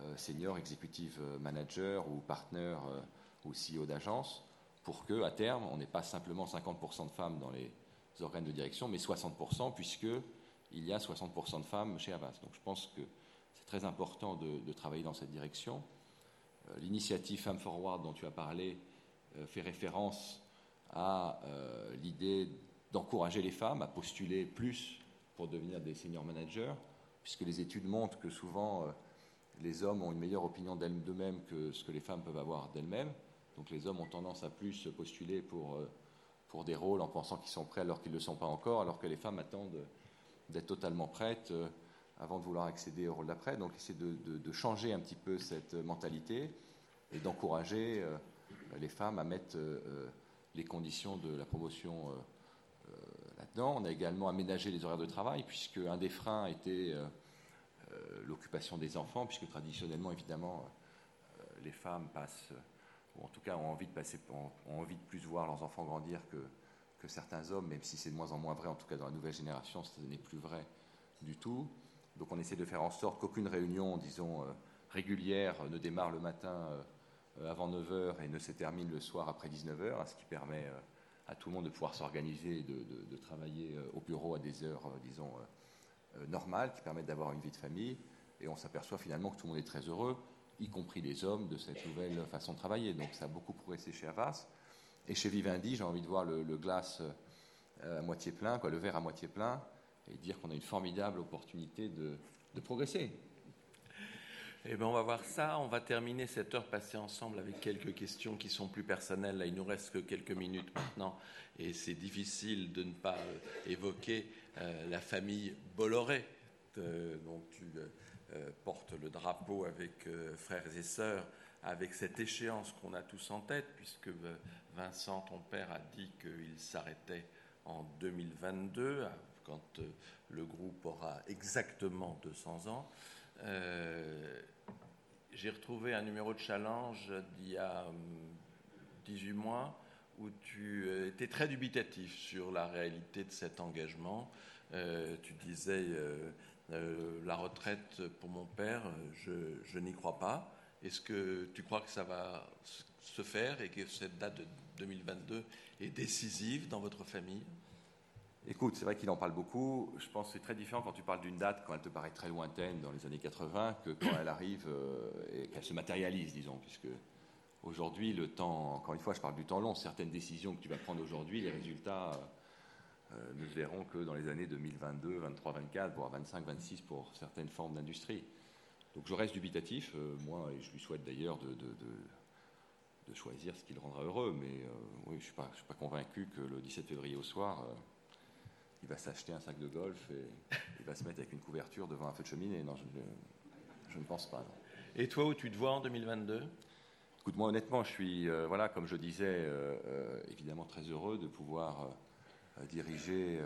C: euh, senior executive manager ou partner euh, ou CEO d'agence, pour que à terme, on n'ait pas simplement 50% de femmes dans les organes de direction, mais 60%, puisque il y a 60% de femmes chez Avas. Donc je pense que c'est très important de, travailler dans cette direction. L'initiative Femmes Forward dont tu as parlé fait référence à l'idée d'encourager les femmes à postuler plus pour devenir des senior managers, puisque les études montrent que souvent euh, les hommes ont une meilleure opinion d'eux-mêmes que ce que les femmes peuvent avoir d'elles-mêmes. Donc les hommes ont tendance à plus postuler pour, euh, pour des rôles en pensant qu'ils sont prêts alors qu'ils ne le sont pas encore, alors que les femmes attendent d'être totalement prêtes euh, avant de vouloir accéder au rôle d'après. Donc essayer de, de, changer un petit peu cette mentalité et d'encourager les femmes à mettre les conditions de la promotion on a également aménagé les horaires de travail, puisque un des freins était euh, euh, l'occupation des enfants, puisque traditionnellement, évidemment, euh, les femmes passent, ou en tout cas ont envie de, passer, ont, envie de plus voir leurs enfants grandir que, certains hommes, même si c'est de moins en moins vrai, en tout cas dans la nouvelle génération, ce n'est plus vrai du tout. Donc on essaie de faire en sorte qu'aucune réunion, disons, régulière ne démarre le matin avant 9h et ne se termine le soir après 19h, hein, ce qui permet à tout le monde de pouvoir s'organiser et de, travailler euh, au bureau à des heures, euh, disons, euh, normales, qui permettent d'avoir une vie de famille. Et on s'aperçoit finalement que tout le monde est très heureux, y compris les hommes, de cette nouvelle façon de travailler. Donc ça a beaucoup progressé chez Avas. Et chez Vivendi, j'ai envie de voir le, glace à moitié plein, le verre à moitié plein, et dire qu'on a une formidable opportunité de, de progresser.
D: Eh bien, on va voir ça. On va terminer cette heure passée ensemble avec quelques questions qui sont plus personnelles. Là, il nous reste que quelques minutes maintenant, et c'est difficile de ne pas euh, évoquer euh, la famille Bolloré, dont tu euh, portes le drapeau avec frères et sœurs, avec cette échéance qu'on a tous en tête, puisque Vincent, ton père, a dit qu'il s'arrêtait en 2022, quand le groupe aura exactement 200 ans. J'ai retrouvé un numéro de challenge d'il y a 18 hum, mois où tu euh, étais très dubitatif sur la réalité de cet engagement. Euh, tu disais euh, la retraite pour mon père, je, n'y crois pas. Est-ce que tu crois que ça va se faire et que cette date de 2022 est décisive dans votre famille?
C: Écoute, c'est vrai qu'il en parle beaucoup. Je pense que c'est très différent quand tu parles d'une date, quand elle te paraît très lointaine dans les années 80, que quand elle arrive euh, et qu'elle se matérialise, disons, puisque aujourd'hui, le temps, encore une fois, je parle du temps long, certaines décisions que tu vas prendre aujourd'hui, les résultats euh, ne se verront que dans les années 2022, 23, 24, voire 25, 26 pour certaines formes d'industrie. Donc je reste dubitatif, euh, moi, et je lui souhaite d'ailleurs de, de, choisir ce qui le rendra heureux, mais oui, je ne suis, suis, pas convaincu que le 17 février au soir il va s'acheter un sac de golf et il va se mettre avec une couverture devant un feu de cheminée. Non, je, ne pense pas.
D: Et toi, où tu te vois en 2022
C: Écoute, moi, honnêtement, je suis, euh, voilà, comme je disais, euh, euh, évidemment très heureux de pouvoir diriger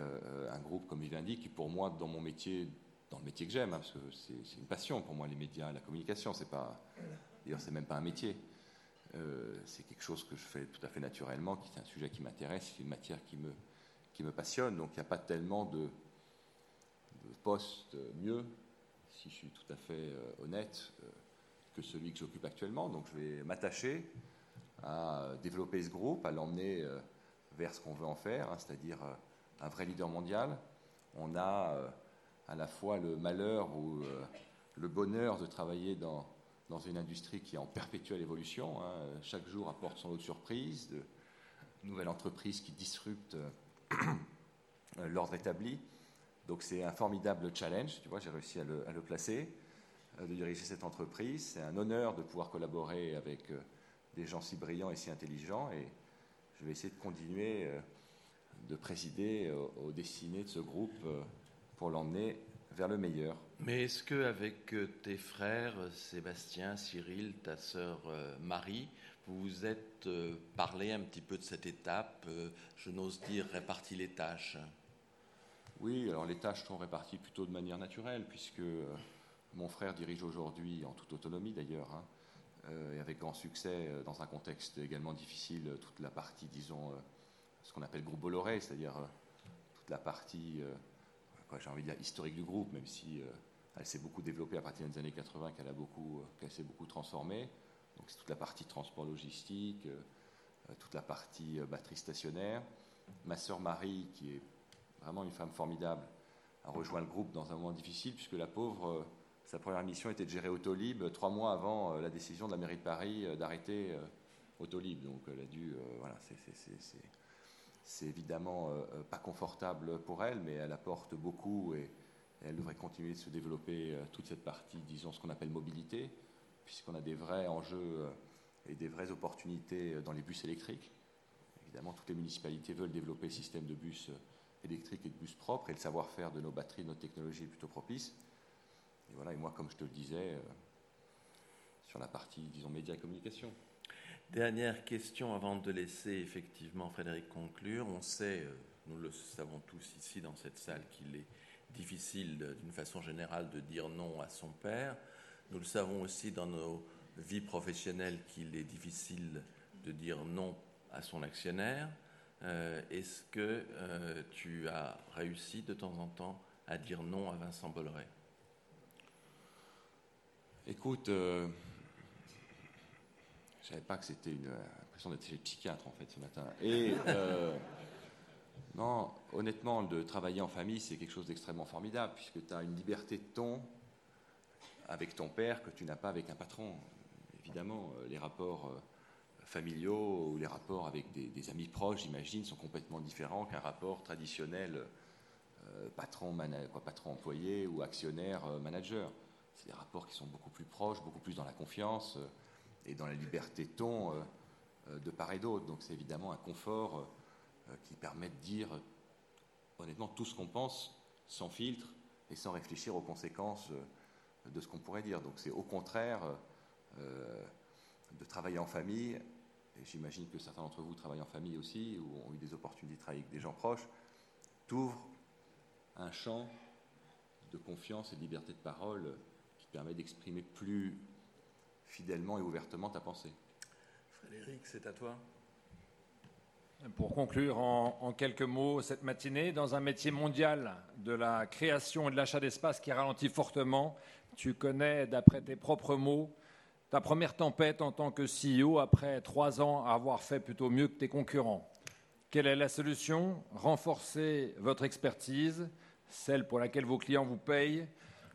C: un groupe comme Vivendi, qui pour moi, dans mon métier, dans le métier que j'aime, hein, parce que c'est une passion pour moi, les médias, la communication, c'est pas, d'ailleurs, c'est même pas un métier. c'est quelque chose que je fais tout à fait naturellement, qui est un sujet qui m'intéresse, c'est une matière qui me, qui me passionne, donc il n'y a pas tellement de, postes mieux, si je suis tout à fait euh, honnête, euh, que celui que j'occupe actuellement. Donc je vais m'attacher à développer ce groupe, à l'emmener euh, vers ce qu'on veut en faire, hein, c'est-à-dire un vrai leader mondial. On a à la fois le malheur ou le bonheur de travailler dans, dans une industrie qui est en perpétuelle évolution. Hein. Chaque jour apporte son lot de surprises, de nouvelles entreprises qui disruptent euh, (clears throat) l'ordre établi. Donc c'est un formidable challenge, tu vois, j'ai réussi à le, placer, de diriger cette entreprise. C'est un honneur de pouvoir collaborer avec des gens si brillants et si intelligents. Et je vais essayer de continuer de présider aux destinées de ce groupe pour l'emmener vers le meilleur.
D: Mais est-ce qu'avec euh, tes frères, Sébastien, Cyril, ta sœur euh, Marie, vous vous êtes euh, parlé un petit peu de cette étape, je n'ose dire réparti les tâches?
C: Oui, alors les tâches sont réparties plutôt de manière naturelle, puisque mon frère dirige aujourd'hui, en toute autonomie d'ailleurs, hein, et avec grand succès, dans un contexte également difficile, toute la partie, disons, ce qu'on appelle groupe Bolloré, c'est-à-dire toute la partie j'ai envie de dire historique du groupe, même si euh, elle s'est beaucoup développée à partir des années 80, qu'elle a beaucoup, euh, qu'elle s'est beaucoup transformée. Donc c'est toute la partie transport logistique, euh, toute la partie batterie stationnaire. Ma sœur Marie, qui est vraiment une femme formidable, a rejoint le groupe dans un moment difficile, puisque la pauvre, sa première mission était de gérer Autolib trois mois avant la décision de la mairie de Paris d'arrêter Autolib. Donc elle a dû, voilà, c'est évidemment euh, euh, pas confortable pour elle, mais elle apporte beaucoup et, elle devrait continuer de se développer euh, toute cette partie, disons, ce qu'on appelle mobilité, puisqu'on a des vrais enjeux et des vraies opportunités dans les bus électriques. Évidemment, toutes les municipalités veulent développer le système de bus électriques et de bus propres, et le savoir-faire de nos batteries, de notre technologie est plutôt propice. Et moi, comme je te le disais, sur la partie, disons, médias et communication.
D: Dernière question avant de laisser effectivement Frédéric conclure. On sait, euh, nous le savons tous ici dans cette salle, qu'il est difficile d'une façon générale de dire non à son père. Nous le savons aussi dans nos vies professionnelles qu'il est difficile de dire non à son actionnaire. Euh, est-ce que euh, tu as réussi de temps en temps à dire non à Vincent Bolloré?
C: Écoute, je savais pas que c'était une impression d'être chez le psychiatre en fait ce matin. Et (laughs) euh, non, honnêtement, de travailler en famille, c'est quelque chose d'extrêmement formidable puisque tu as une liberté de ton avec ton père que tu n'as pas avec un patron. Évidemment, euh, les rapports euh, familiaux ou les rapports avec des, amis proches, j'imagine, sont complètement différents qu'un rapport traditionnel patron, quoi, patron employé ou actionnaire manager. C'est des rapports qui sont beaucoup plus proches, beaucoup plus dans la confiance et dans la liberté de ton euh, euh, de part et d'autre. Donc c'est évidemment un confort euh, qui permet de dire honnêtement tout ce qu'on pense sans filtre et sans réfléchir aux conséquences de ce qu'on pourrait dire. Donc c'est au contraire de travailler en famille, et j'imagine que certains d'entre vous travaillent en famille aussi, ou ont eu des opportunités de travailler avec des gens proches, t'ouvre un champ de confiance et de liberté de parole permet d'exprimer plus fidèlement et ouvertement ta pensée.
D: Frédéric, c'est à toi.
B: Pour conclure en, quelques mots cette matinée, dans un métier mondial de la création et de l'achat d'espace qui ralentit fortement, tu connais, d'après tes propres mots, ta première tempête en tant que CEO après trois ans à avoir fait plutôt mieux que tes concurrents. Quelle est la solution? Renforcer votre expertise, celle pour laquelle vos clients vous payent,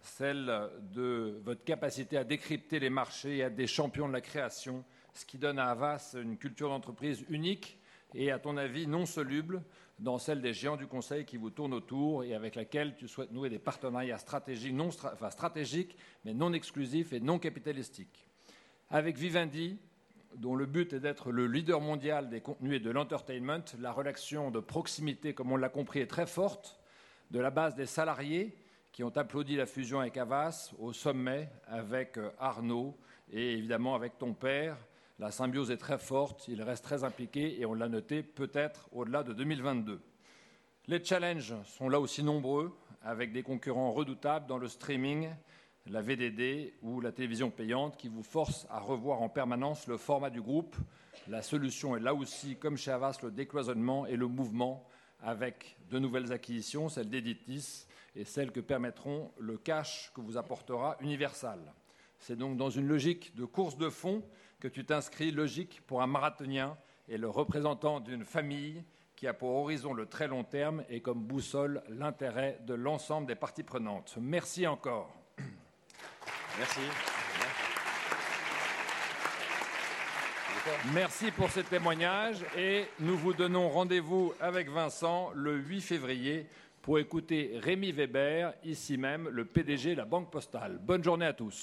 B: celle de votre capacité à décrypter les marchés et à être des champions de la création, ce qui donne à Avas une culture d'entreprise unique et, à ton avis, non soluble dans celle des géants du conseil qui vous tournent autour et avec laquelle tu souhaites nouer des partenariats stratégiques, non stratégiques mais non exclusifs et non capitalistiques. Avec Vivendi, dont le but est d'être le leader mondial des contenus et de l'entertainment, la relation de proximité, comme on l'a compris, est très forte, de la base des salariés qui ont applaudi la fusion avec Avas au sommet avec euh, Arnaud et évidemment avec ton père. La symbiose est très forte, il reste très impliqué et on l'a noté peut-être au-delà de 2022. Les challenges sont là aussi nombreux avec des concurrents redoutables dans le streaming, la VDD ou la télévision payante qui vous forcent à revoir en permanence le format du groupe. La solution est là aussi, comme chez Avas, le décloisonnement et le mouvement avec de nouvelles acquisitions, celle d'Editis, et celles que permettront le cash que vous apportera Universal. C'est donc dans une logique de course de fond que tu t'inscris, logique pour un marathonien et le représentant d'une famille qui a pour horizon le très long terme et comme boussole l'intérêt de l'ensemble des parties prenantes. Merci encore.
C: Merci.
B: Merci pour ce témoignage et nous vous donnons rendez-vous avec Vincent le 8 février pour écouter Rémi Weber, ici même, le PDG de la Banque Postale. Bonne journée à tous.